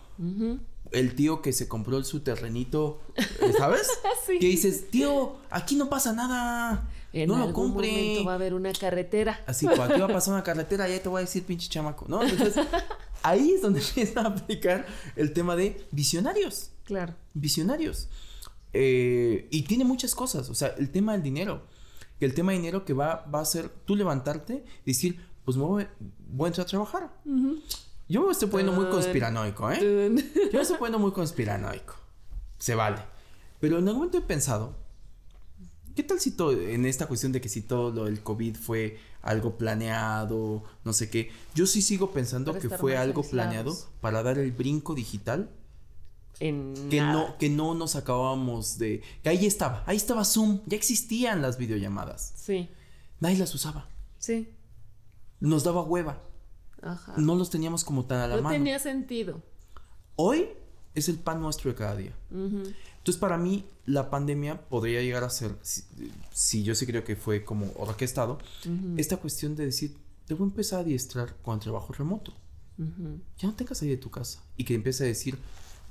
el tío que se compró su terrenito, eh, ¿sabes? Sí. Que dices, tío, aquí no pasa nada. En no lo compre. momento va a haber una carretera. Así, por aquí va a pasar una carretera, ya te voy a decir pinche chamaco, ¿no? Entonces, ahí es donde empieza a aplicar el tema de visionarios. Claro. Visionarios. Eh, y tiene muchas cosas. O sea, el tema del dinero. Que el tema del dinero que va, va a ser tú levantarte y decir, pues me voy, voy a entrar a trabajar. Yo me estoy poniendo muy conspiranoico, ¿eh? Yo me estoy poniendo muy conspiranoico. Se vale. Pero en algún momento he pensado, ¿qué tal si todo, en esta cuestión de que si todo lo del COVID fue algo planeado, no sé qué? Yo sí sigo pensando Para que fue algo aislados. planeado para dar el brinco digital En que nada. no, que no nos acabábamos de... Que ahí estaba, ahí estaba Zoom, ya existían las videollamadas. Sí, Nadie las usaba. sí. Nos daba hueva. Ajá. No los teníamos como tan a la no mano. tenía sentido. Hoy es el pan nuestro de cada día. Entonces, para mí, la pandemia podría llegar a ser, si, si yo sí creo que fue como orquestado, esta cuestión de decir, debo empezar a adiestrar con el trabajo remoto. Ujú. Ya no tengas ahí de tu casa. Y que empiece a decir,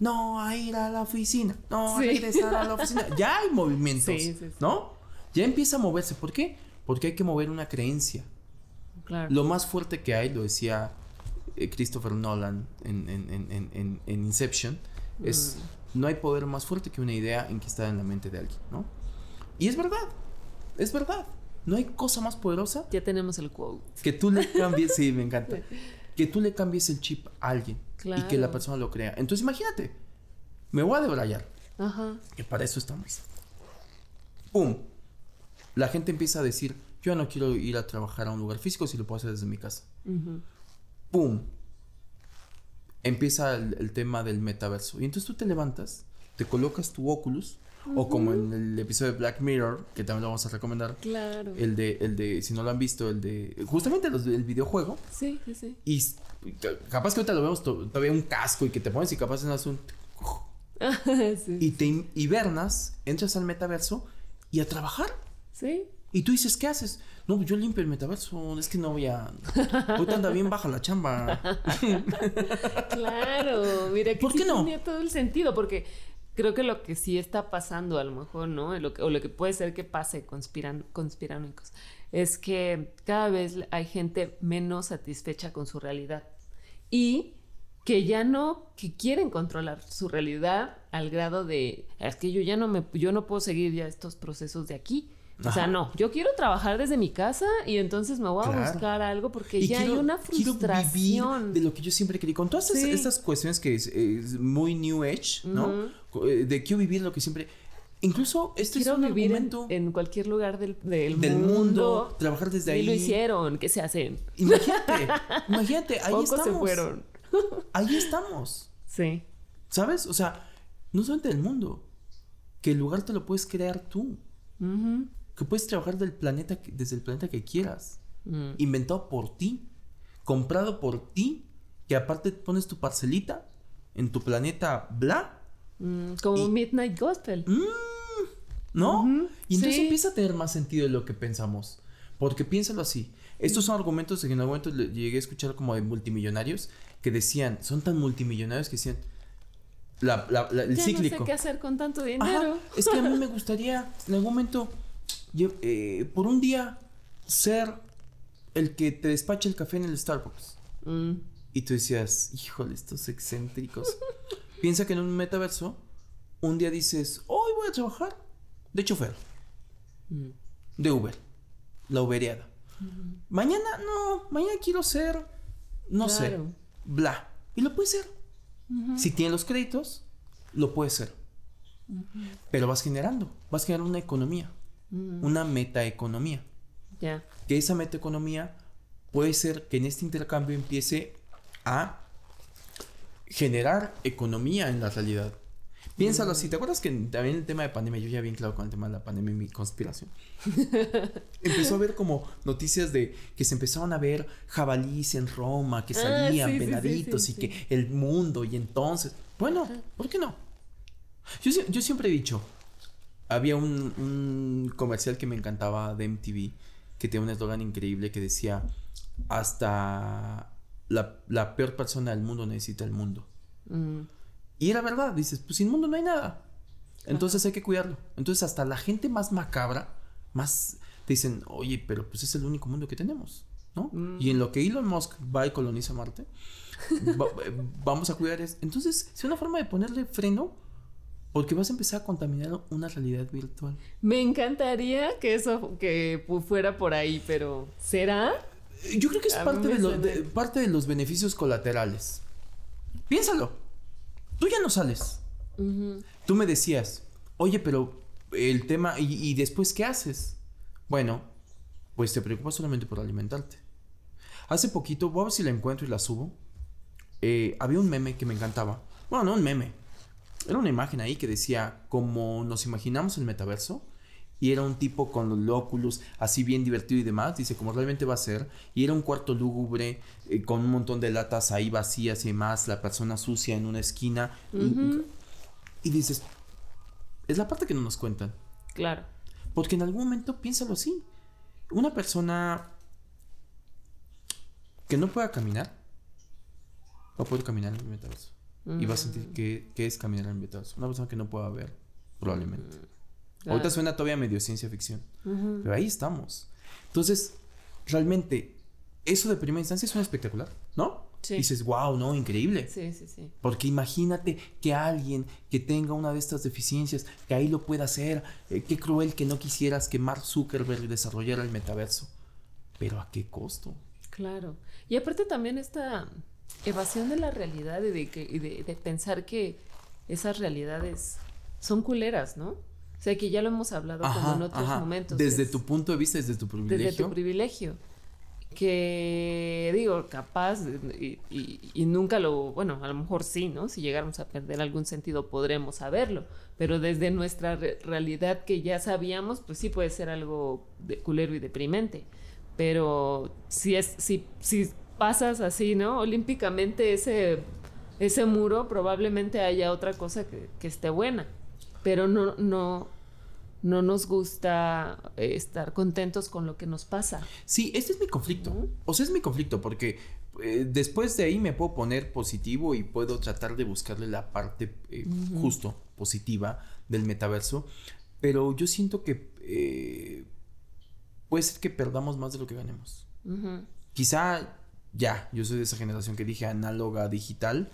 no, a ir a la oficina, no, a Sí. regresar a la oficina. Ya hay movimientos, Sí, sí, sí. ¿no? Ya empieza a moverse. ¿Por qué? Porque hay que mover una creencia. Claro. Lo más fuerte que hay, lo decía eh, Christopher Nolan en, en- en- en- en- en Inception, es no hay poder más fuerte que una idea enquistada en la mente de alguien, ¿no? Y es verdad, es verdad. No hay cosa más poderosa Ya tenemos el quote. que tú le cambies, sí, me encanta, que tú le cambies el chip a alguien y que la persona lo crea. Entonces imagínate, me voy a debrayar, Ajá. que para eso estamos. ¡Pum! La gente empieza a decir, yo no quiero ir a trabajar a un lugar físico si lo puedo hacer desde mi casa. ¡Pum! Empieza el, el tema del metaverso. Y entonces tú te levantas, te colocas tu Oculus O como en el episodio de Black Mirror, que también lo vamos a recomendar. Claro. El de, el de, si no lo han visto, el de, justamente los, el videojuego. Sí, sí, sí. Y capaz que ahorita lo vemos todavía un casco y que te pones y capaz en un... sí, y te hibernas, entras al metaverso y a trabajar. Sí. Y tú dices, ¿qué haces? No, yo limpio el metaverso, es que no voy a... Ahorita anda bien baja la chamba. claro, mira, que ¿Por qué no? Tenía todo el sentido, porque creo que lo que sí está pasando a lo mejor, ¿no? O lo que puede ser que pase conspiran, conspiranoicos, es que cada vez hay gente menos satisfecha con su realidad. Y que ya no, que quieren controlar su realidad al grado de, es que yo ya no me, yo no puedo seguir ya estos procesos de aquí o sea, no, yo quiero trabajar desde mi casa y entonces me voy a buscar algo porque ya hay una frustración. de lo que yo siempre quería. Con todas estas, cuestiones que es, muy New Age, ¿no? Eh, de quiero vivir lo que siempre... Incluso este Quiero es un vivir argumento en, cualquier lugar del, del, mundo, trabajar desde ahí. Y lo hicieron, ¿qué se hacen? Imagínate, imagínate, ahí Pocos estamos. se fueron. ahí estamos. Sí. ¿Sabes? O sea, no solamente del mundo, que el lugar te lo puedes crear tú que puedes trabajar del planeta, desde el planeta que quieras. Mm. Inventado por ti, comprado por ti, que aparte pones tu parcelita en tu planeta bla. Mm, como Midnight Gospel. Mm, ¿No? Y entonces empieza a tener más sentido de lo que pensamos. Porque piénsalo así. Estos son argumentos que en algún momento llegué a escuchar como de multimillonarios que decían, son tan multimillonarios que decían, la, el cíclico. No sé qué hacer con tanto dinero. es que a mí me gustaría en algún momento eh, por un día ser el que te despacha el café en el Starbucks. Mm. Y tú decías, híjole, estos excéntricos. Piensa que en un metaverso, un día dices, hoy voy a trabajar de chofer, mm. de Uber, la Uberiada. Mañana, no, mañana quiero ser, no sé, bla. Y lo puedes ser. Si tienes los créditos, lo puedes ser. Pero vas generando, vas generando una economía. Mm. una metaeconomía. Ya. Que esa metaeconomía puede ser que en este intercambio empiece a generar economía en la realidad. Piénsalo así, ¿te acuerdas que también el tema de pandemia, yo ya bien claro con el tema de la pandemia y mi conspiración? Empezó a ver como noticias de que se empezaron a ver jabalíes en Roma, que ah, salían venaditos y que el mundo y entonces, bueno, ¿por qué no? Yo, yo siempre he dicho, había un, comercial que me encantaba de MTV que tenía un eslogan increíble que decía hasta la, peor persona del mundo necesita el mundo. Mm. Y era verdad, dices, pues sin mundo no hay nada. Entonces hay que cuidarlo. Entonces hasta la gente más macabra, más te dicen, oye, pero pues es el único mundo que tenemos, ¿no? Mm. Y en lo que Elon Musk va y coloniza Marte, eh, vamos a cuidar eso. Entonces, es una forma de ponerle freno porque vas a empezar a contaminar una realidad virtual. Me encantaría que eso que fuera por ahí, pero ¿será? Yo creo que es parte de, parte de los beneficios colaterales. Piénsalo. Tú ya no sales. Tú me decías, oye, pero el tema, ¿y, después qué haces? Bueno, pues te preocupas solamente por alimentarte. Hace poquito, voy a ver si la encuentro y la subo. Eh, había un meme que me encantaba. Bueno, no un meme, era una imagen ahí que decía como nos imaginamos el metaverso y era un tipo con los Oculus así bien divertido y demás, dice como realmente va a ser y era un cuarto lúgubre eh, con un montón de latas ahí vacías y demás, la persona sucia en una esquina y, dices es la parte que no nos cuentan. Claro. Porque en algún momento piénsalo así. Una persona que no pueda caminar a poder caminar en el metaverso. Y va a sentir mm. que, es caminar en metaverso. Una persona que no pueda ver, probablemente. Mm. Ahorita suena todavía medio ciencia ficción. Pero ahí estamos. Entonces, realmente, eso de primera instancia es un espectacular, ¿no? Sí. dices, wow, no, increíble. Sí, sí, sí. Porque imagínate que alguien que tenga una de estas deficiencias, que ahí lo pueda hacer. Eh, qué cruel que no quisieras que Mark Zuckerberg desarrollara el metaverso. Pero ¿a qué costo? Claro. Y aparte también esta evasión de la realidad y de, que, de, pensar que esas realidades son culeras, ¿no? O sea, que ya lo hemos hablado como en otros momentos. Desde tu punto de vista, desde tu privilegio. Desde tu privilegio. que digo, capaz, y, y, nunca lo, bueno, a lo mejor sí, ¿no? Si llegáramos a perder algún sentido podremos saberlo, pero desde nuestra realidad que ya sabíamos, pues sí puede ser algo de culero y deprimente, pero si es, si, si pasas así, ¿no? Olímpicamente ese, ese muro, probablemente haya otra cosa que, que esté buena, pero no, no, no nos gusta eh, estar contentos con lo que nos pasa. Sí, este es mi conflicto. O sea, es mi conflicto porque eh, después de ahí me puedo poner positivo y puedo tratar de buscarle la parte eh, justo positiva del metaverso, pero yo siento que puede ser que perdamos más de lo que ganemos. Quizá ya, yo soy de esa generación que dije análoga digital.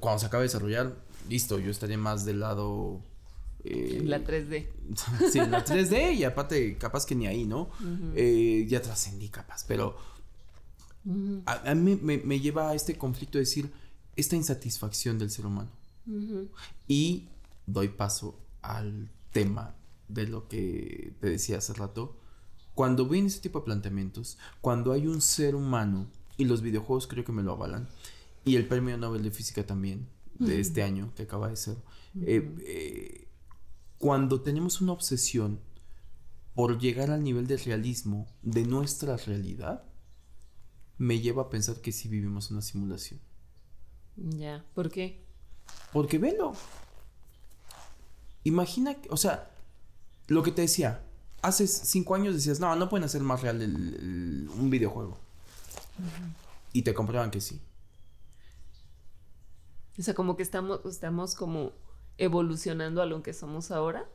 Cuando se acabe de desarrollar, listo, yo estaría más del lado eh, la 3D. sí, la 3D y aparte, capaz que ni ahí, ¿no? Eh, ya trascendí capaz, pero a, mí me, lleva a este conflicto de decir esta insatisfacción del ser humano. Y doy paso al tema de lo que te decía hace rato. Cuando ven ese tipo de planteamientos, cuando hay un ser humano, y los videojuegos creo que me lo avalan, y el premio Nobel de Física también, de este año que acaba de ser, eh, cuando tenemos una obsesión por llegar al nivel de realismo de nuestra realidad, me lleva a pensar que sí vivimos una simulación. Ya, ¿por qué? Porque velo. Imagina, o sea, lo que te decía, hace cinco años decías, no, no pueden hacer más real un videojuego. Y te comprueban que sí. O sea, como que estamos, estamos como evolucionando a lo que somos ahora?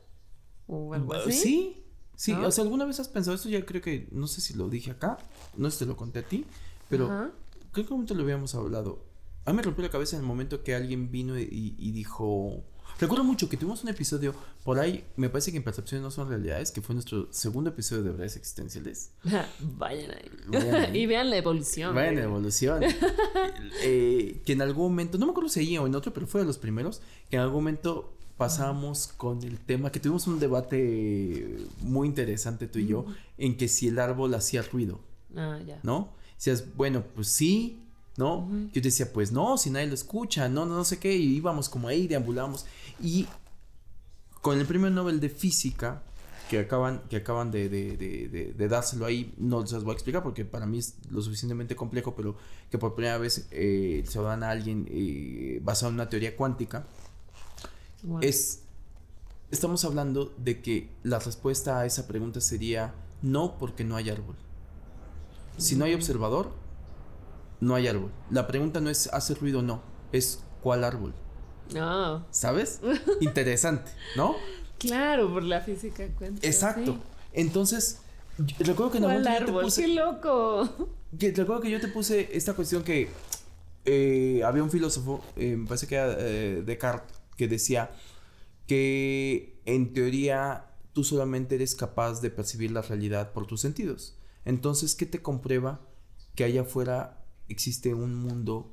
¿O algo así? Sí, sí. O sea, ¿alguna vez has pensado esto? Ya creo que, no sé si lo dije acá, no sé si te lo conté a ti, pero creo que un momento lo habíamos hablado. A mí me rompió la cabeza en el momento que alguien vino y dijo, Recuerdo mucho que tuvimos un episodio por ahí, me parece que en Percepciones no son realidades, que fue nuestro segundo episodio de Verdades Existenciales. Vayan ahí. y vean la evolución. Vayan la evolución. Eh, que en algún momento, no me acuerdo si ahí o en otro, pero fue de los primeros, que en algún momento pasamos con el tema, que tuvimos un debate muy interesante tú y yo, en que si el árbol hacía ruido. Ah, ya. ¿No? Decías, bueno, pues sí, ¿no? Yo decía, pues no, si nadie lo escucha, no, no, no sé qué, y íbamos como ahí, deambulamos. Y con el premio Nobel de Física, que acaban, que acaban de, de, de, de, dárselo ahí, no se los voy a explicar porque para mí es lo suficientemente complejo, pero que por primera vez eh, se lo dan a alguien eh, basado en una teoría cuántica, es, estamos hablando de que la respuesta a esa pregunta sería no porque no hay árbol. Si no hay observador, no hay árbol. La pregunta no es hace ruido o no, es cuál árbol. Ah. ¿Sabes? Interesante, ¿no? Claro, por la física cuenta. Exacto. Entonces, recuerdo que en algún momento te puse. ¡Qué loco! Que, recuerdo que yo te puse esta cuestión que eh, había un filósofo, eh, me parece que era eh, Descartes, que decía que en teoría tú solamente eres capaz de percibir la realidad por tus sentidos. Entonces, ¿qué te comprueba que allá afuera existe un mundo,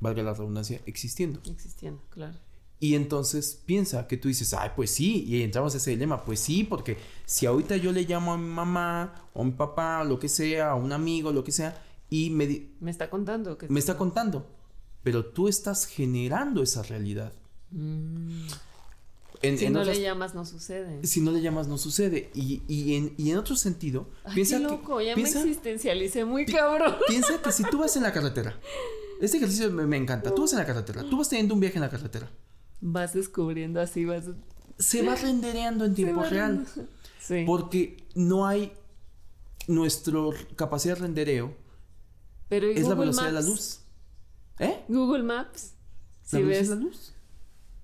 valga la redundancia, existiendo. Existiendo, claro. Y entonces piensa que tú dices, ay, pues sí, y entramos a ese dilema, pues sí, porque si ahorita yo le llamo a mi mamá o a mi papá, lo que sea, a un amigo, lo que sea, y me... Me está contando. Que me está contando, pero tú estás generando esa realidad. Mm si no le llamas, no sucede. Si no le llamas, no sucede. Y, y, en, y en, otro sentido, piensa qué loco, ya me existencialicé muy cabrón. Piensa que si tú vas en la carretera, este ejercicio me, encanta. Tú vas en la carretera, tú vas teniendo un viaje en la carretera. Vas descubriendo así, vas. Se va rendereando en tiempo real. Sí. Porque no hay. Nuestra capacidad de rendereo Pero es la velocidad de la luz. ¿Eh? Google Maps. ¿La si ves la luz?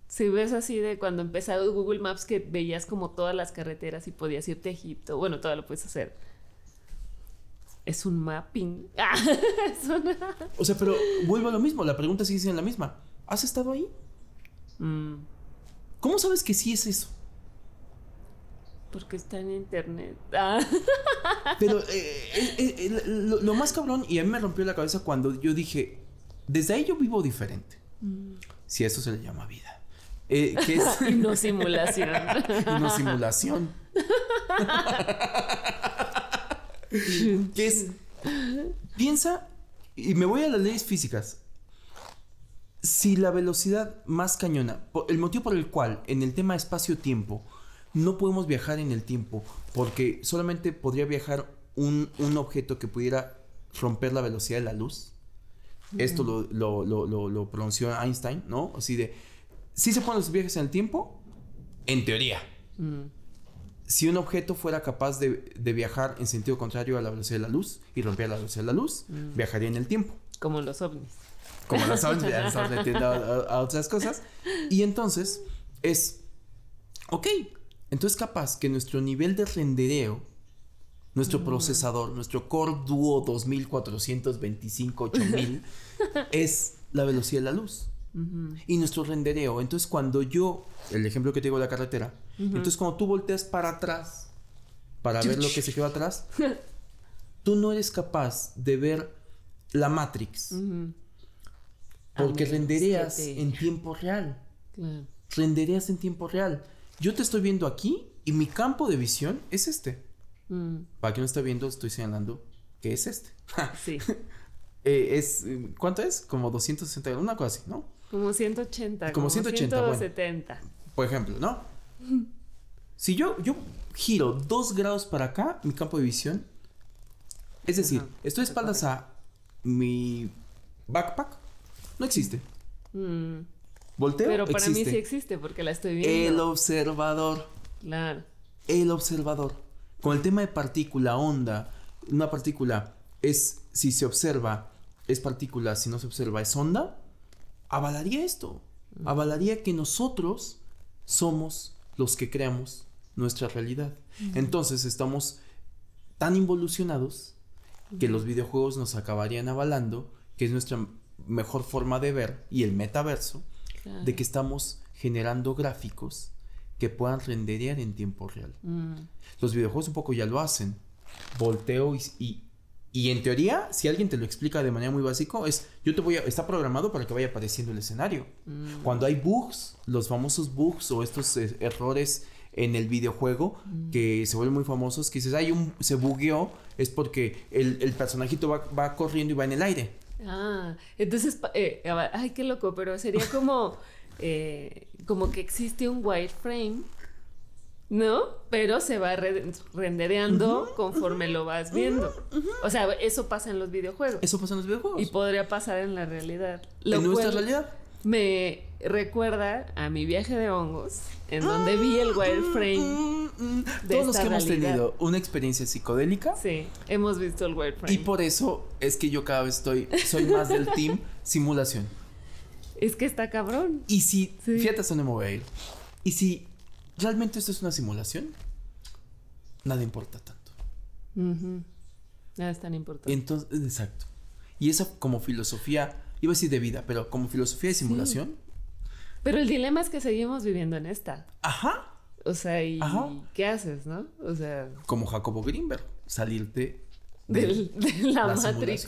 Si ves así de cuando empezado Google Maps que veías como todas las carreteras y podías irte a Egipto, bueno, todo lo puedes hacer. Es un mapping. O sea, pero vuelvo a lo mismo, la pregunta sigue siendo la misma. ¿Has estado ahí? Mm. ¿Cómo sabes que sí es eso? Porque está en internet. Pero eh, eh, eh, lo, más cabrón, y a mí me rompió la cabeza cuando yo dije, desde ahí yo vivo diferente. Mm. Si eso se le llama vida. Eh, y no simulación. y no simulación. que es, piensa, y me voy a las leyes físicas. Si la velocidad más cañona, el motivo por el cual en el tema espacio-tiempo no podemos viajar en el tiempo, porque solamente podría viajar un, objeto que pudiera romper la velocidad de la luz. Esto lo, lo, pronunció Einstein, ¿no? Así de, si se pueden los viajes en el tiempo, en teoría. Mm. Si un objeto fuera capaz de, viajar en sentido contrario a la velocidad de la luz y romper la velocidad de la luz, mm. viajaría en el tiempo. Como los ovnis. Como los ovnis, ya estamos metiendo a, otras cosas. Y entonces es, ok, entonces capaz que nuestro nivel de rendereo, nuestro mm. procesador, nuestro Core Duo 2425 8000, es la velocidad de la luz. Y nuestro rendereo. Entonces, cuando yo, el ejemplo que te digo de la carretera, entonces cuando tú volteas para atrás, para ver lo que se quedó atrás, tú no eres capaz de ver la Matrix. Porque rendereas en tiempo real. Rendereas en tiempo real. Yo te estoy viendo aquí y mi campo de visión es este. Mm. Para quien no está viendo, estoy señalando que es este. sí. Eh, es, ¿Cuánto es? Como 260, una cosa así, ¿no? Como 180. Como, 180. 170. por ejemplo, ¿no? Si yo, yo giro dos grados para acá, mi campo de visión. Es decir, estoy espaldas a mi backpack. No existe. Mm. Volteo. Pero para mí sí existe porque la estoy viendo. El observador. Claro. El observador. Con el tema de partícula, onda, una partícula es si se observa, es partícula, si no se observa, es onda avalaría esto. Avalaría que nosotros somos los que creamos nuestra realidad. Entonces estamos tan involucionados que los videojuegos nos acabarían avalando, que es nuestra mejor forma de ver, y el metaverso, de que estamos generando gráficos que puedan renderear en tiempo real. Mm. Los videojuegos un poco ya lo hacen. Volteo y, y en teoría, si alguien te lo explica de manera muy básica, es yo te voy a está programado para que vaya apareciendo el escenario. Mm. Cuando hay bugs, los famosos bugs o estos eh, errores en el videojuego mm. que se vuelven muy famosos, que dices, ay, un, se bugueó, es porque el, el personajito va, va, corriendo y va en el aire. Ah, entonces, eh, ay, qué loco, pero sería como, eh, como que existe un wireframe ¿no? Pero se va rendereando conforme lo vas viendo. O sea, eso pasa en los videojuegos. Eso pasa en los videojuegos. Y podría pasar en la realidad. ¿En nuestra realidad? Me recuerda a mi viaje de hongos, en donde vi el wireframe. De Todos los que hemos tenido una experiencia psicodélica. Sí, hemos visto el wireframe. Y por eso es que yo cada vez estoy, soy más del team simulación. Es que está cabrón. Y si, fíjate a dónde me voy a ir. Y si ¿realmente esto es una simulación? Nada importa tanto. Nada es tan importante. Entonces, exacto. Y esa como filosofía, iba a decir de vida, pero como filosofía de simulación. Pero el dilema es que seguimos viviendo en esta. Ajá. O sea, ¿y qué haces, no? O sea. Como Jacobo Greenberg, salirte de, la, Matrix.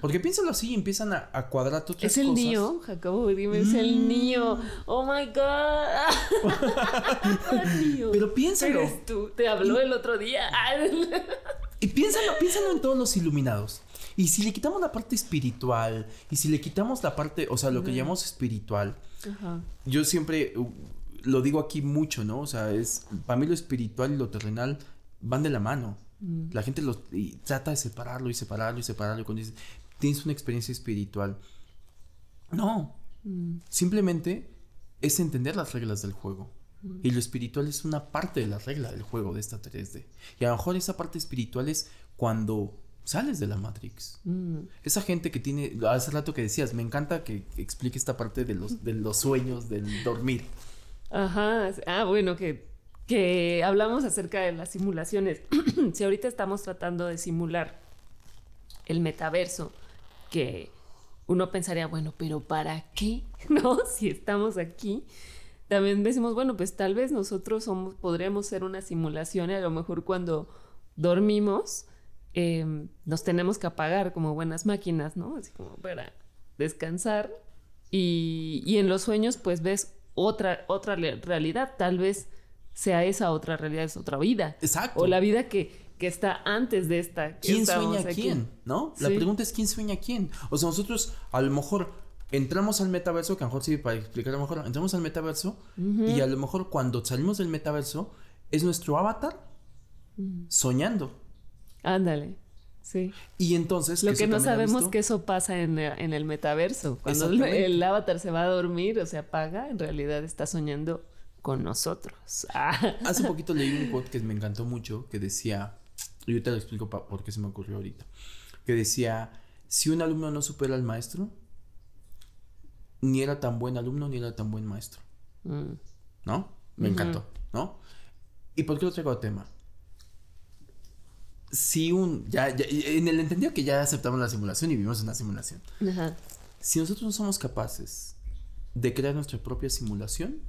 Porque piénsalo así y empiezan a, cuadrar otras cosas. Es el niño, Jacobo dime, es el mm. niño. Oh my God. Pero piénsalo. tú, te habló el otro día. y piénsalo, piénsalo en todos los iluminados. Y si le quitamos la parte espiritual, y si le quitamos la parte, o sea, lo que llamamos espiritual, yo siempre uh, lo digo aquí mucho, ¿no? O sea, es, para mí lo espiritual y lo terrenal van de la mano. Mm. La gente los, trata de separarlo y separarlo y separarlo. Cuando dices, tienes una experiencia espiritual. No. Mm. Simplemente es entender las reglas del juego. Mm. Y lo espiritual es una parte de la regla del juego de esta 3D. Y a lo mejor esa parte espiritual es cuando sales de la Matrix. Esa gente que tiene, hace rato que decías, me encanta que explique esta parte de los, de los sueños, del dormir. Ajá, ah, bueno, que que hablamos acerca de las simulaciones. si ahorita estamos tratando de simular el metaverso, que uno pensaría, bueno, pero ¿para qué? ¿No? Si estamos aquí. También decimos, bueno, pues tal vez nosotros somos, podríamos ser una simulación y a lo mejor cuando dormimos em, nos tenemos que apagar como buenas máquinas, ¿no? Así como para descansar. Y, y en los sueños, pues ves otra, otra realidad. Tal vez sea esa otra realidad, es otra vida. Exacto. O la vida que, que está antes de esta. ¿Quién sueña a quién? ¿No? La pregunta es quién sueña a quién. O sea, nosotros a lo mejor entramos al metaverso, que a lo mejor sirve para explicar a lo mejor, entramos al metaverso y a lo mejor cuando salimos del metaverso es nuestro avatar soñando. Ándale. Sí. Y entonces... Lo que, no sabemos que eso pasa en, el metaverso. Cuando el, avatar se va a dormir o se apaga, en realidad está soñando con nosotros. Hace poquito leí un quote que me encantó mucho, que decía, y yo te lo explico por qué se me ocurrió ahorita, que decía, si un alumno no supera al maestro, ni era tan buen alumno ni era tan buen maestro. Mm. ¿No? Me encantó, ¿no? ¿Y por qué lo traigo a tema? si un. Ya, en el entendido que ya aceptamos la simulación y vivimos una simulación. Si nosotros no somos capaces de crear nuestra propia simulación,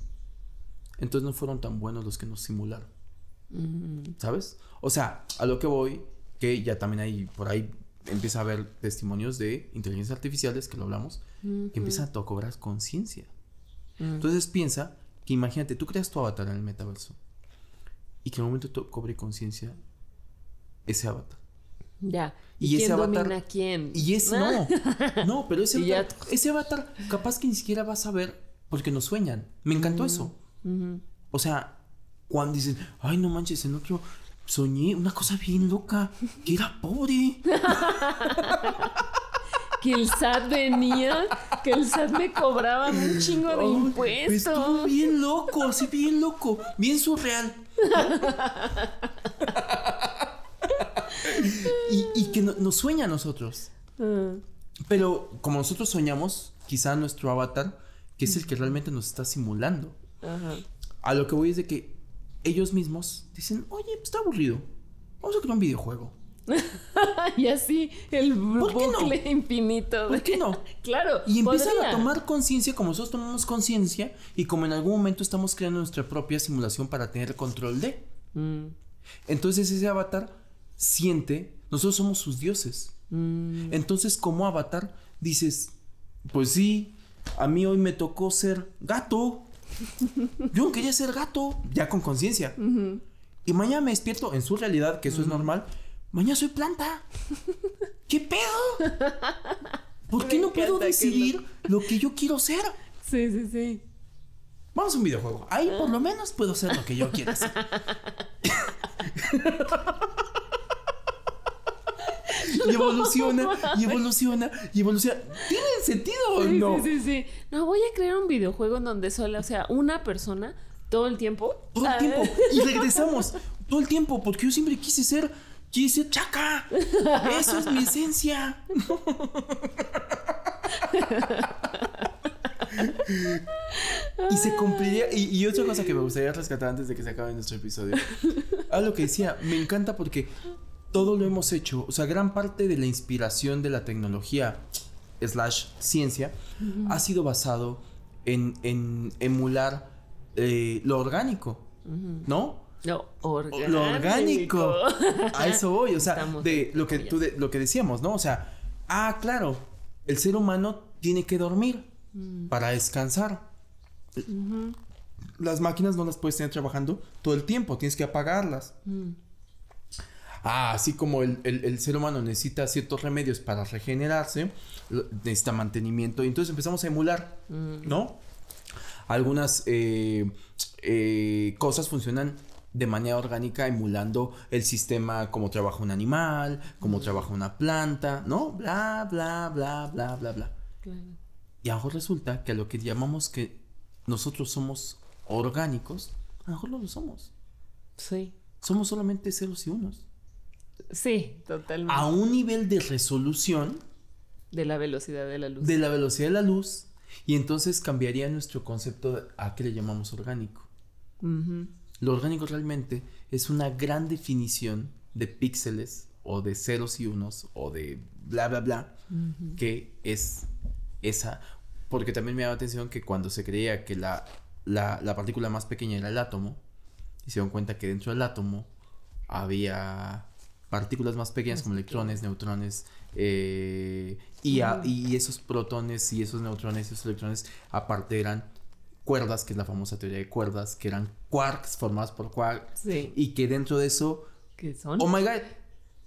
entonces no fueron tan buenos los que nos simularon. ¿Sabes? O sea, a lo que voy, que ya también hay por ahí empieza a haber testimonios de inteligencias artificiales, que lo hablamos, que empiezan a cobrar conciencia. Mm. Entonces piensa que imagínate, tú creas tu avatar en el metaverso y que en un momento cobre conciencia ese avatar. Ya. ¿Y, quién ese avatar, domina a quién? Y ese no. No, pero ese avatar, ese avatar capaz que ni siquiera vas a ver porque no sueñan. Me encantó eso. O sea, cuando dicen, ay, no manches, en otro soñé una cosa bien loca, que era pobre. que el SAT venía, que el SAT me cobraba un chingo de impuestos. Estuvo bien loco, así bien loco, bien surreal. y, que nos sueña a nosotros. Ah. Pero como nosotros soñamos, quizá nuestro avatar, que es el que realmente nos está simulando. A lo que voy es de que ellos mismos dicen, oye, pues está aburrido. Vamos a crear un videojuego. y así el bucle infinito. ¿Por qué no? claro. Y empiezan a tomar conciencia como nosotros tomamos conciencia y como en algún momento estamos creando nuestra propia simulación para tener control de. Mm. Entonces ese avatar siente, nosotros somos sus dioses. Mm. Entonces, como avatar, dices, pues sí, a mí hoy me tocó ser gato. Yo quería ser gato, ya con conciencia. Y mañana me despierto en su realidad, que eso es normal. Mañana soy planta. ¿Qué pedo? ¿Por qué no puedo decidir lo... que yo quiero ser? Sí, sí, sí. Vamos a un videojuego. Ahí por lo menos puedo ser lo que yo quiero hacer. y evoluciona, y evoluciona, y evoluciona. ¿Tiene sentido o no? Sí, sí, sí. No, voy a crear un videojuego en donde solo, o sea, una persona todo el tiempo. Todo el tiempo. Y regresamos. Todo el tiempo, porque yo siempre quise ser. Quise ser chaca. Eso es mi esencia. y se cumpliría. Y, y, otra cosa que me gustaría rescatar antes de que se acabe nuestro episodio. Algo que decía, me encanta porque todo lo hemos hecho, o sea, gran parte de la inspiración de la tecnología slash ciencia ha sido basado en, en emular eh, lo orgánico, ¿no? Lo orgánico. Lo orgánico. A eso voy, o sea, de lo que tú lo que decíamos, ¿no? O sea, ah, claro, el ser humano tiene que dormir mm. para descansar. Las máquinas no las puedes tener trabajando todo el tiempo, tienes que apagarlas. Ah, así como el, ser humano necesita ciertos remedios para regenerarse, necesita mantenimiento, y entonces empezamos a emular, mm. ¿no? Algunas eh, eh, cosas funcionan de manera orgánica emulando el sistema como trabaja un animal, como mm. trabaja una planta, ¿no? Bla, bla, bla, bla, bla, bla. Y ahora resulta que a lo que llamamos que nosotros somos orgánicos, a lo mejor no lo somos. Sí. Somos solamente ceros y unos. Sí, totalmente. A un nivel de resolución. De la velocidad de la luz. De la velocidad de la luz. Y entonces cambiaría nuestro concepto a qué le llamamos orgánico. Lo orgánico realmente es una gran definición de píxeles o de ceros y unos o de bla, bla, bla, que es esa. Porque también me da atención que cuando se creía que la, la, la partícula más pequeña era el átomo, y se dieron cuenta que dentro del átomo había partículas más pequeñas como electrones, neutrones, eh, y, y, esos protones y esos neutrones y esos electrones aparte eran cuerdas, que es la famosa teoría de cuerdas, que eran quarks formadas por quarks, y que dentro de eso ¿Qué son? Oh my god.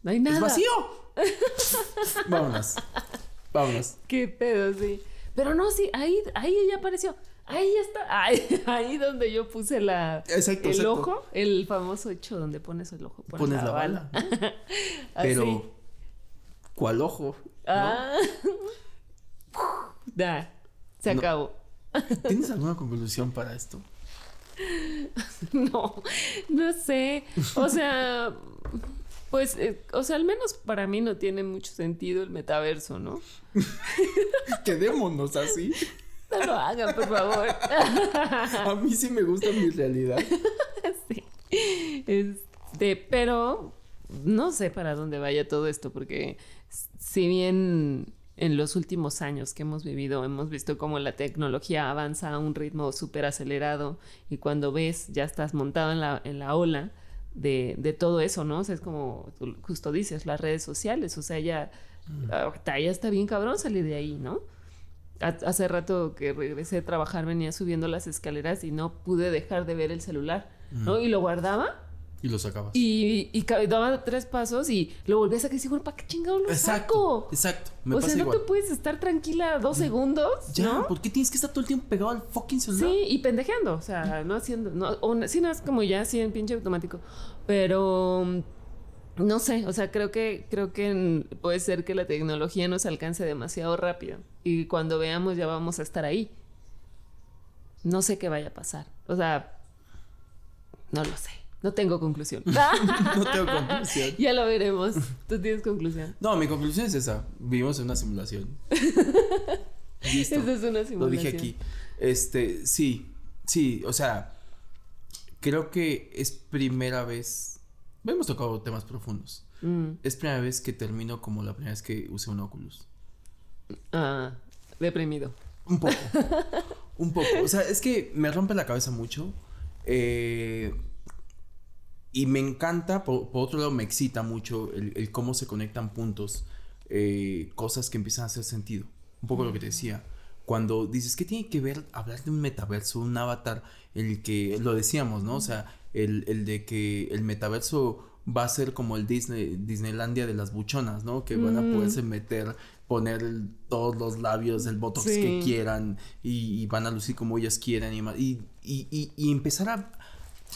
No hay nada. ¡Es vacío! Vámonos. Vámonos. Qué pedo, sí. Pero no, sí, ahí, ahí ella apareció. Ahí está. Ahí, ahí donde yo puse la, Exacto, el exacto. ojo, el famoso hecho donde pones el ojo. Pones, Pones la bala. ¿no? Así. Pero, ¿cuál ojo? ¿no? Ah. Da, se No. acabó. ¿Tienes alguna conclusión para esto? No, no sé. O sea, pues, eh, o sea, al menos para mí no tiene mucho sentido el metaverso, ¿no? Quedémonos así. No lo hagan, por favor. A mí sí me gusta mi realidad. Sí. Este, pero no sé para dónde vaya todo esto, porque si bien en los últimos años que hemos vivido hemos visto cómo la tecnología avanza a un ritmo súper acelerado y cuando ves ya estás montado en la, en la ola de, de todo eso, ¿no? O sea, es como tú justo dices, las redes sociales, o sea, ya, ahorita ya está bien cabrón salir de ahí, ¿no? Ha- Hace rato que regresé a trabajar venía subiendo las escaleras y no pude dejar de ver el celular, ¿no? Y lo guardaba Y lo sacabas. y, daba tres pasos y lo volví a sacar y dije, bueno, ¿para qué chingado lo Exacto. saco? Exacto. Me o pasa sea, no igual. te puedes estar tranquila dos segundos, Ya, ¿no? ¿por qué tienes que estar todo el tiempo pegado al fucking celular? Sí, y pendejeando, o sea, no haciendo, no, o sí, no es como ya así en pinche automático, pero mm, no sé, o sea, creo que, creo que puede ser que la tecnología nos alcance demasiado rápido y cuando veamos ya vamos a estar ahí. No sé qué vaya a pasar, o sea, no lo sé, no tengo conclusión. no tengo conclusión. ya lo veremos, tú tienes conclusión. No, mi conclusión es esa. Vivimos en una simulación. Listo. Esa es una Lo simulación. dije aquí. Este, sí, sí, o sea, creo que es primera vez. Hemos tocado temas profundos. Mm, Es primera vez que termino como la primera vez que usé un Oculus. ah, deprimido. Un poco. un poco. O sea, es que me rompe la cabeza mucho. eh, y me encanta, por, por otro lado, me excita mucho el, el cómo se conectan puntos, eh, cosas que empiezan a hacer sentido. Un poco lo que te decía. Cuando dices, ¿qué tiene que ver hablar de un metaverso, un avatar, el que lo decíamos, ¿no? O sea, el, el de que el metaverso va a ser como el Disney, Disneylandia de las buchonas, ¿no? Que van a Mm. poderse meter, poner el- todos los labios, el botox que quieran y, y van a lucir como ellas quieran y, y, y, empezar a,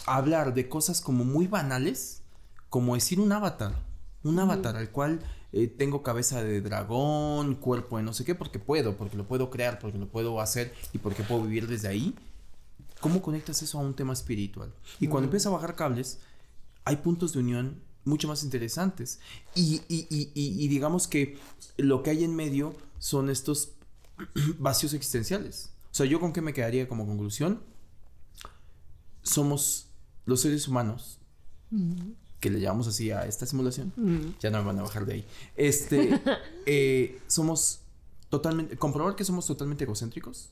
a hablar de cosas como muy banales, como decir un avatar, un avatar al cual eh, tengo cabeza de dragón, cuerpo de no sé qué, porque puedo, porque lo puedo crear, porque lo puedo hacer y porque puedo vivir desde ahí. ¿Cómo conectas eso a un tema espiritual? Y cuando empiezas a bajar cables, hay puntos de unión mucho más interesantes. Y, y- y- y- y digamos que lo que hay en medio son estos vacíos existenciales. O sea, yo con qué me quedaría como conclusión, somos los seres humanos, que le llamamos así a esta simulación, ya no me van a bajar de ahí, este, eh, somos totalmente, comprobar que somos totalmente egocéntricos,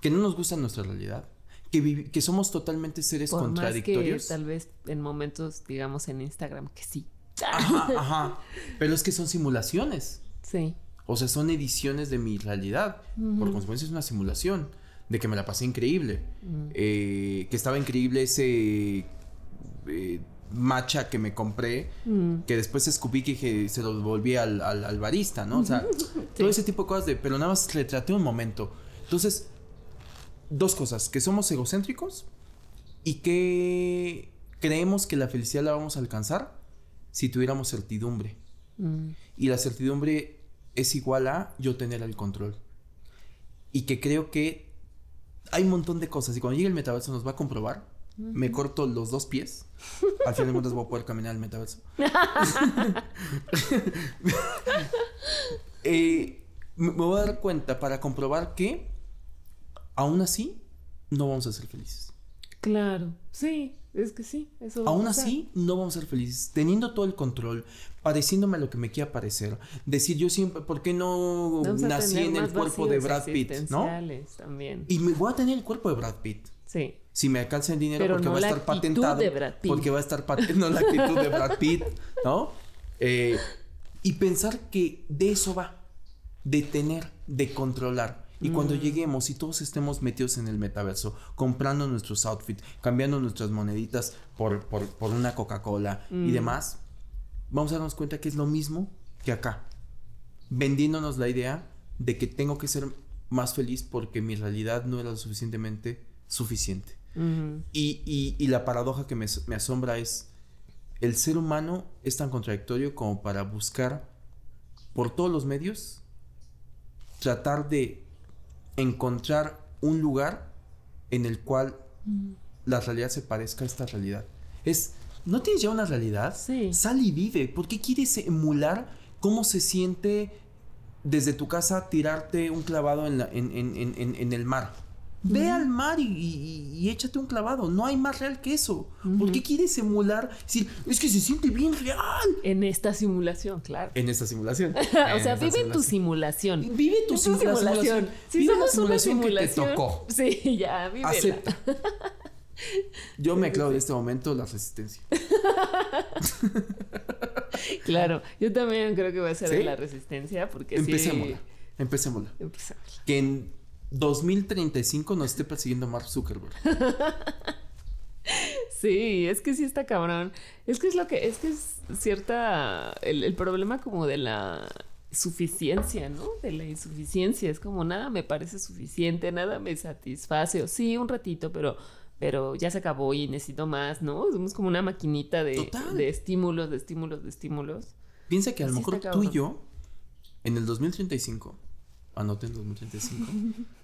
que no nos gusta nuestra realidad, que, somos totalmente seres Por más que contradictorios. tal vez en momentos, digamos, en Instagram, que sí. Ajá, ajá. Pero es que son simulaciones. Sí. O sea, son ediciones de mi realidad. Por consecuencia es una simulación. De que me la pasé increíble. Eh, que estaba increíble ese eh, matcha que me compré. Mm, Que después escupí que se lo devolví al, al, al barista, ¿no? O sea, todo ese tipo de cosas de... Pero nada más retraté un momento. Entonces, dos cosas. Que somos egocéntricos y que creemos que la felicidad la vamos a alcanzar si tuviéramos certidumbre. mm, Y la certidumbre es igual a yo tener el control. Y que creo que hay un montón de cosas. Y cuando llegue el metaverso nos va a comprobar. Me corto los dos pies. Al final de cuentas voy a poder caminar el metaverso. Eh, me me voy a dar cuenta para comprobar que aún así no vamos a ser felices. Claro. Sí, es que sí. Eso va a Aún así, no vamos a ser felices. Teniendo todo el control, pareciéndome a lo que me quiera parecer. Decir yo siempre, ¿por qué no Vamos nací en el cuerpo de Brad Pitt? ¿No? También. Y me voy a tener el cuerpo de Brad Pitt. Sí. Si me alcanza el dinero, Pero porque no va a estar patentado. de Brad Pitt. Porque va a estar patentado la actitud de Brad Pitt, ¿no? Eh, y pensar que de eso va. De tener, de controlar. Y cuando Mm. lleguemos y todos estemos metidos en el metaverso, comprando nuestros outfits, cambiando nuestras moneditas por, por, por una Coca-Cola y Mm. demás, vamos a darnos cuenta que es lo mismo que acá. Vendiéndonos la idea de que tengo que ser más feliz porque mi realidad no era lo suficientemente suficiente. Y, y- y la paradoja que me, me asombra es, el ser humano es tan contradictorio como para buscar por todos los medios, tratar de encontrar un lugar en el cual la realidad se parezca a esta realidad. Es, ¿no tienes ya una realidad? Sí. Sal y vive. ¿Por qué quieres emular cómo se siente desde tu casa tirarte un clavado en, la- en- en- en- en- en el mar? Ve al mar y, y- y échate un clavado. No hay más real que eso. ¿Por qué quieres emular? Decir, es que se siente bien real. En esta simulación, claro. En esta simulación. o sea, vive en tu simulación. Vive tu Es tu simula- simulación. Si Vive la somos una simulación que te simulación. tocó. Sí, ya, vívela. Acepta. Yo me aclaro de este momento la resistencia. Claro, yo también creo que voy a ser de la resistencia porque Empecémosla. sí. Empecémosla. Empecémosla. Que en 2035 nos esté persiguiendo Mark Zuckerberg. Sí, es que sí está cabrón. Es que es lo que, es que es cierta, el, el problema como de la suficiencia, ¿no? De la insuficiencia. Es como nada me parece suficiente, nada me satisface. O sí, un ratito, pero, pero ya se acabó y necesito más, ¿no? Somos como una maquinita de, de estímulos, de estímulos, de estímulos. Piensa que a lo Sí mejor tú y yo, en el 2035, anoten 2035,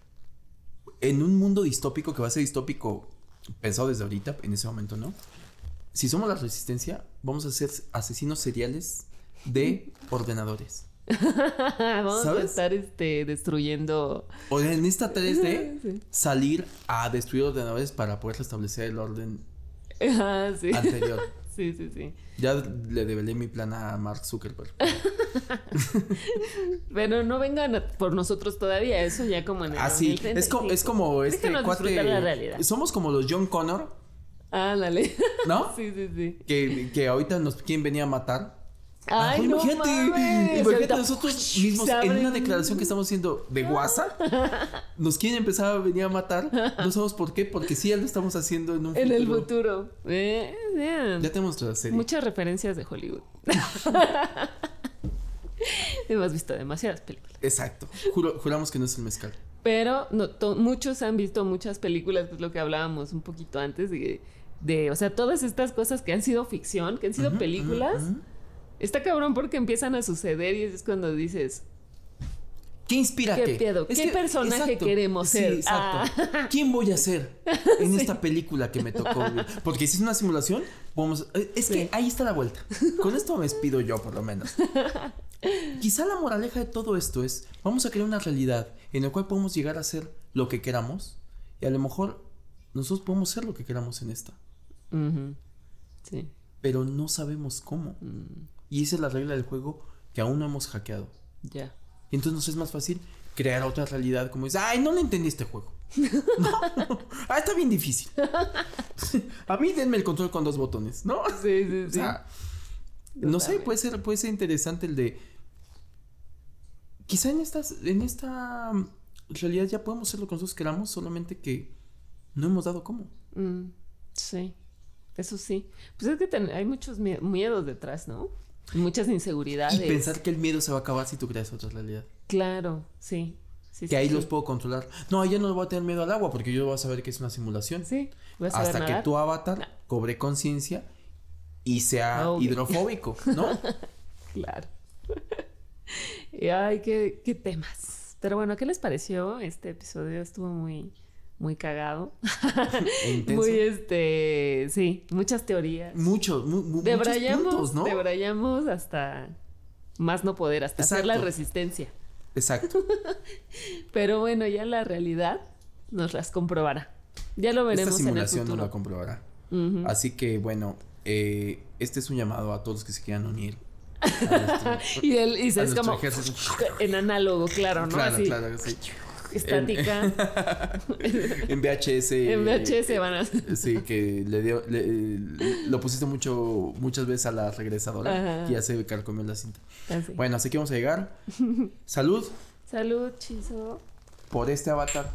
en un mundo distópico que va a ser distópico pensado desde ahorita, en ese momento, ¿no? Si somos la resistencia, vamos a ser asesinos seriales de ordenadores. Vamos a estar este, destruyendo. O en esta 3D, Sí. salir a destruir ordenadores para poder restablecer el orden Ah, sí. anterior. Sí, sí, sí. Ya le develé mi plan a Mark Zuckerberg. Pero no vengan por nosotros todavía, eso ya como en el Así, Ah, es como, es como este cuate. la realidad. Somos como los John Connor, Ándale. ¿no? sí, sí, sí. que, que ahorita nos quieren venir a matar. Ay, Ah, no imagínate, mames. imagínate nosotros mismos en una un- declaración que estamos haciendo de WhatsApp, nos quieren empezar a venir a matar. No sabemos por qué, porque sí ya lo estamos haciendo en un En el futuro. futuro. Eh. Ya tenemos nuestra serie. Muchas referencias de Hollywood. Hemos visto demasiadas películas. Exacto. Juro- juramos que no es el mezcal. Pero no, muchos han visto muchas películas, que es lo que hablábamos un poquito antes, de, de, o sea, todas estas cosas que han sido ficción, que han sido películas. Está cabrón porque empiezan a suceder y es cuando dices, ¿Qué inspira ¿Qué qué? pedo? ¿Qué personaje queremos Sí, ser? exacto. Ah. ¿Quién voy a ser en esta película que me tocó? Porque si es una simulación, vamos. eh, Es Sí. que ahí está la vuelta. Con esto me despido yo, por lo menos. Quizá la moraleja de todo esto es: vamos a crear una realidad en la cual podemos llegar a ser lo que queramos. Y a lo mejor nosotros podemos ser lo que queramos en esta. Sí. Pero no sabemos cómo. Mm, Y esa es la regla del juego que aún no hemos hackeado. ya. Y entonces nos es más fácil crear otra realidad como dices, ay, no le entendí este juego. no, ah, está bien difícil. A mí denme el control con dos botones, ¿no? Sí, sí, O sí. sea, no sé, puede ser, puede ser interesante el de. Quizá en estas, en esta mm, realidad ya podemos ser lo que nosotros queramos, solamente que no hemos dado cómo. Mm, sí, eso sí. Pues es que ten- hay muchos mie- miedos detrás, ¿no? Muchas inseguridades. Y pensar que el miedo se va a acabar si tú creas otra realidad. Claro, sí. sí Que sí, ahí sí. los puedo controlar. No, ya no voy a tener miedo al agua porque yo voy a saber que es una simulación. Sí, voy a saber hasta que tu avatar No. cobre conciencia y sea Obvio. hidrofóbico, ¿no? Claro. y ay, qué, qué temas. Pero bueno, ¿qué les pareció? Este episodio estuvo muy, muy cagado. Intenso. Muy este, sí, muchas teorías. Muchos, mu- mu- muchos puntos, ¿no? debrayamos hasta más no poder, hasta hacer la resistencia. Exacto. Pero bueno, ya la realidad nos las comprobará. Ya lo Esta veremos en el simulación no futuro. la comprobará. Así que bueno, eh, este es un llamado a todos los que se quieran unir. nuestro- Y, él, y se es como en análogo, claro, ¿no? Claro, Así, claro, sí. Estática. En VHS. en VHS van a... Sí, que le dio, le- lo pusiste mucho, muchas veces a la regresadora Ajá. y ya se carcomió la cinta. Así. Bueno, así que vamos a llegar. Salud. Salud, Chizo. por este avatar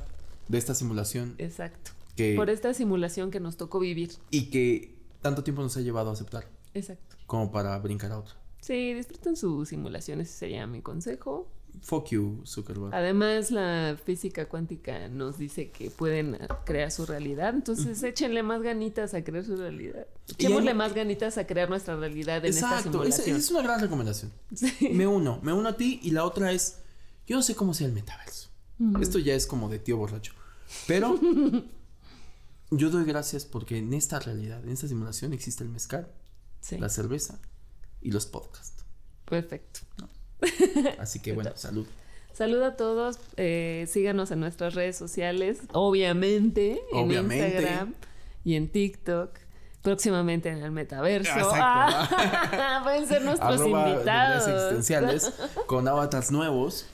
de esta simulación Exacto. que Por esta simulación que nos tocó vivir. y que tanto tiempo nos ha llevado a aceptar Exacto. como para brincar a otro. Sí, disfruten su simulación, ese sería mi consejo. Fuck you, Zuckerberg. Además, la física cuántica nos dice que pueden crear su realidad, entonces échenle más ganitas a crear su realidad. Echémosle hay- más ganitas a crear nuestra realidad en esta esa simulación. es una gran recomendación. Sí. Me uno, me uno a ti y la otra es, yo no sé cómo sea el metaverso. Esto ya es como de tío borracho. Pero yo doy gracias porque en esta realidad, en esta simulación existe el mezcal, Sí, la cerveza y los podcasts. perfecto. Así que bueno, salud. Salud a todos, eh, síganos en nuestras redes sociales, obviamente, en. Instagram y en TikTok, próximamente en el metaverso. Exacto. Ah, pueden ser nuestros Arroba invitados. existenciales con avatars nuevos.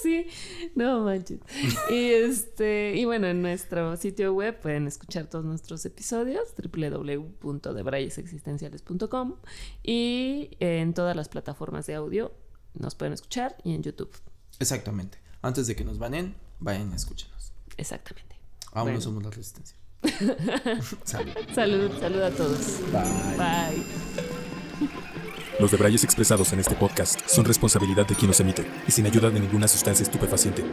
sí, no manches. Y este, y bueno, en nuestro sitio web pueden escuchar todos nuestros episodios, www.debrayesexistenciales.com y en todas las plataformas de audio nos pueden escuchar y en YouTube. Exactamente. Antes de que nos banen, vayan y escúchenos. Exactamente. Aún Bueno. no somos la resistencia. salud. Salud, salud a todos. Bye. Bye. Los debrayes expresados en este podcast son responsabilidad de quien los emite y sin ayuda de ninguna sustancia estupefaciente.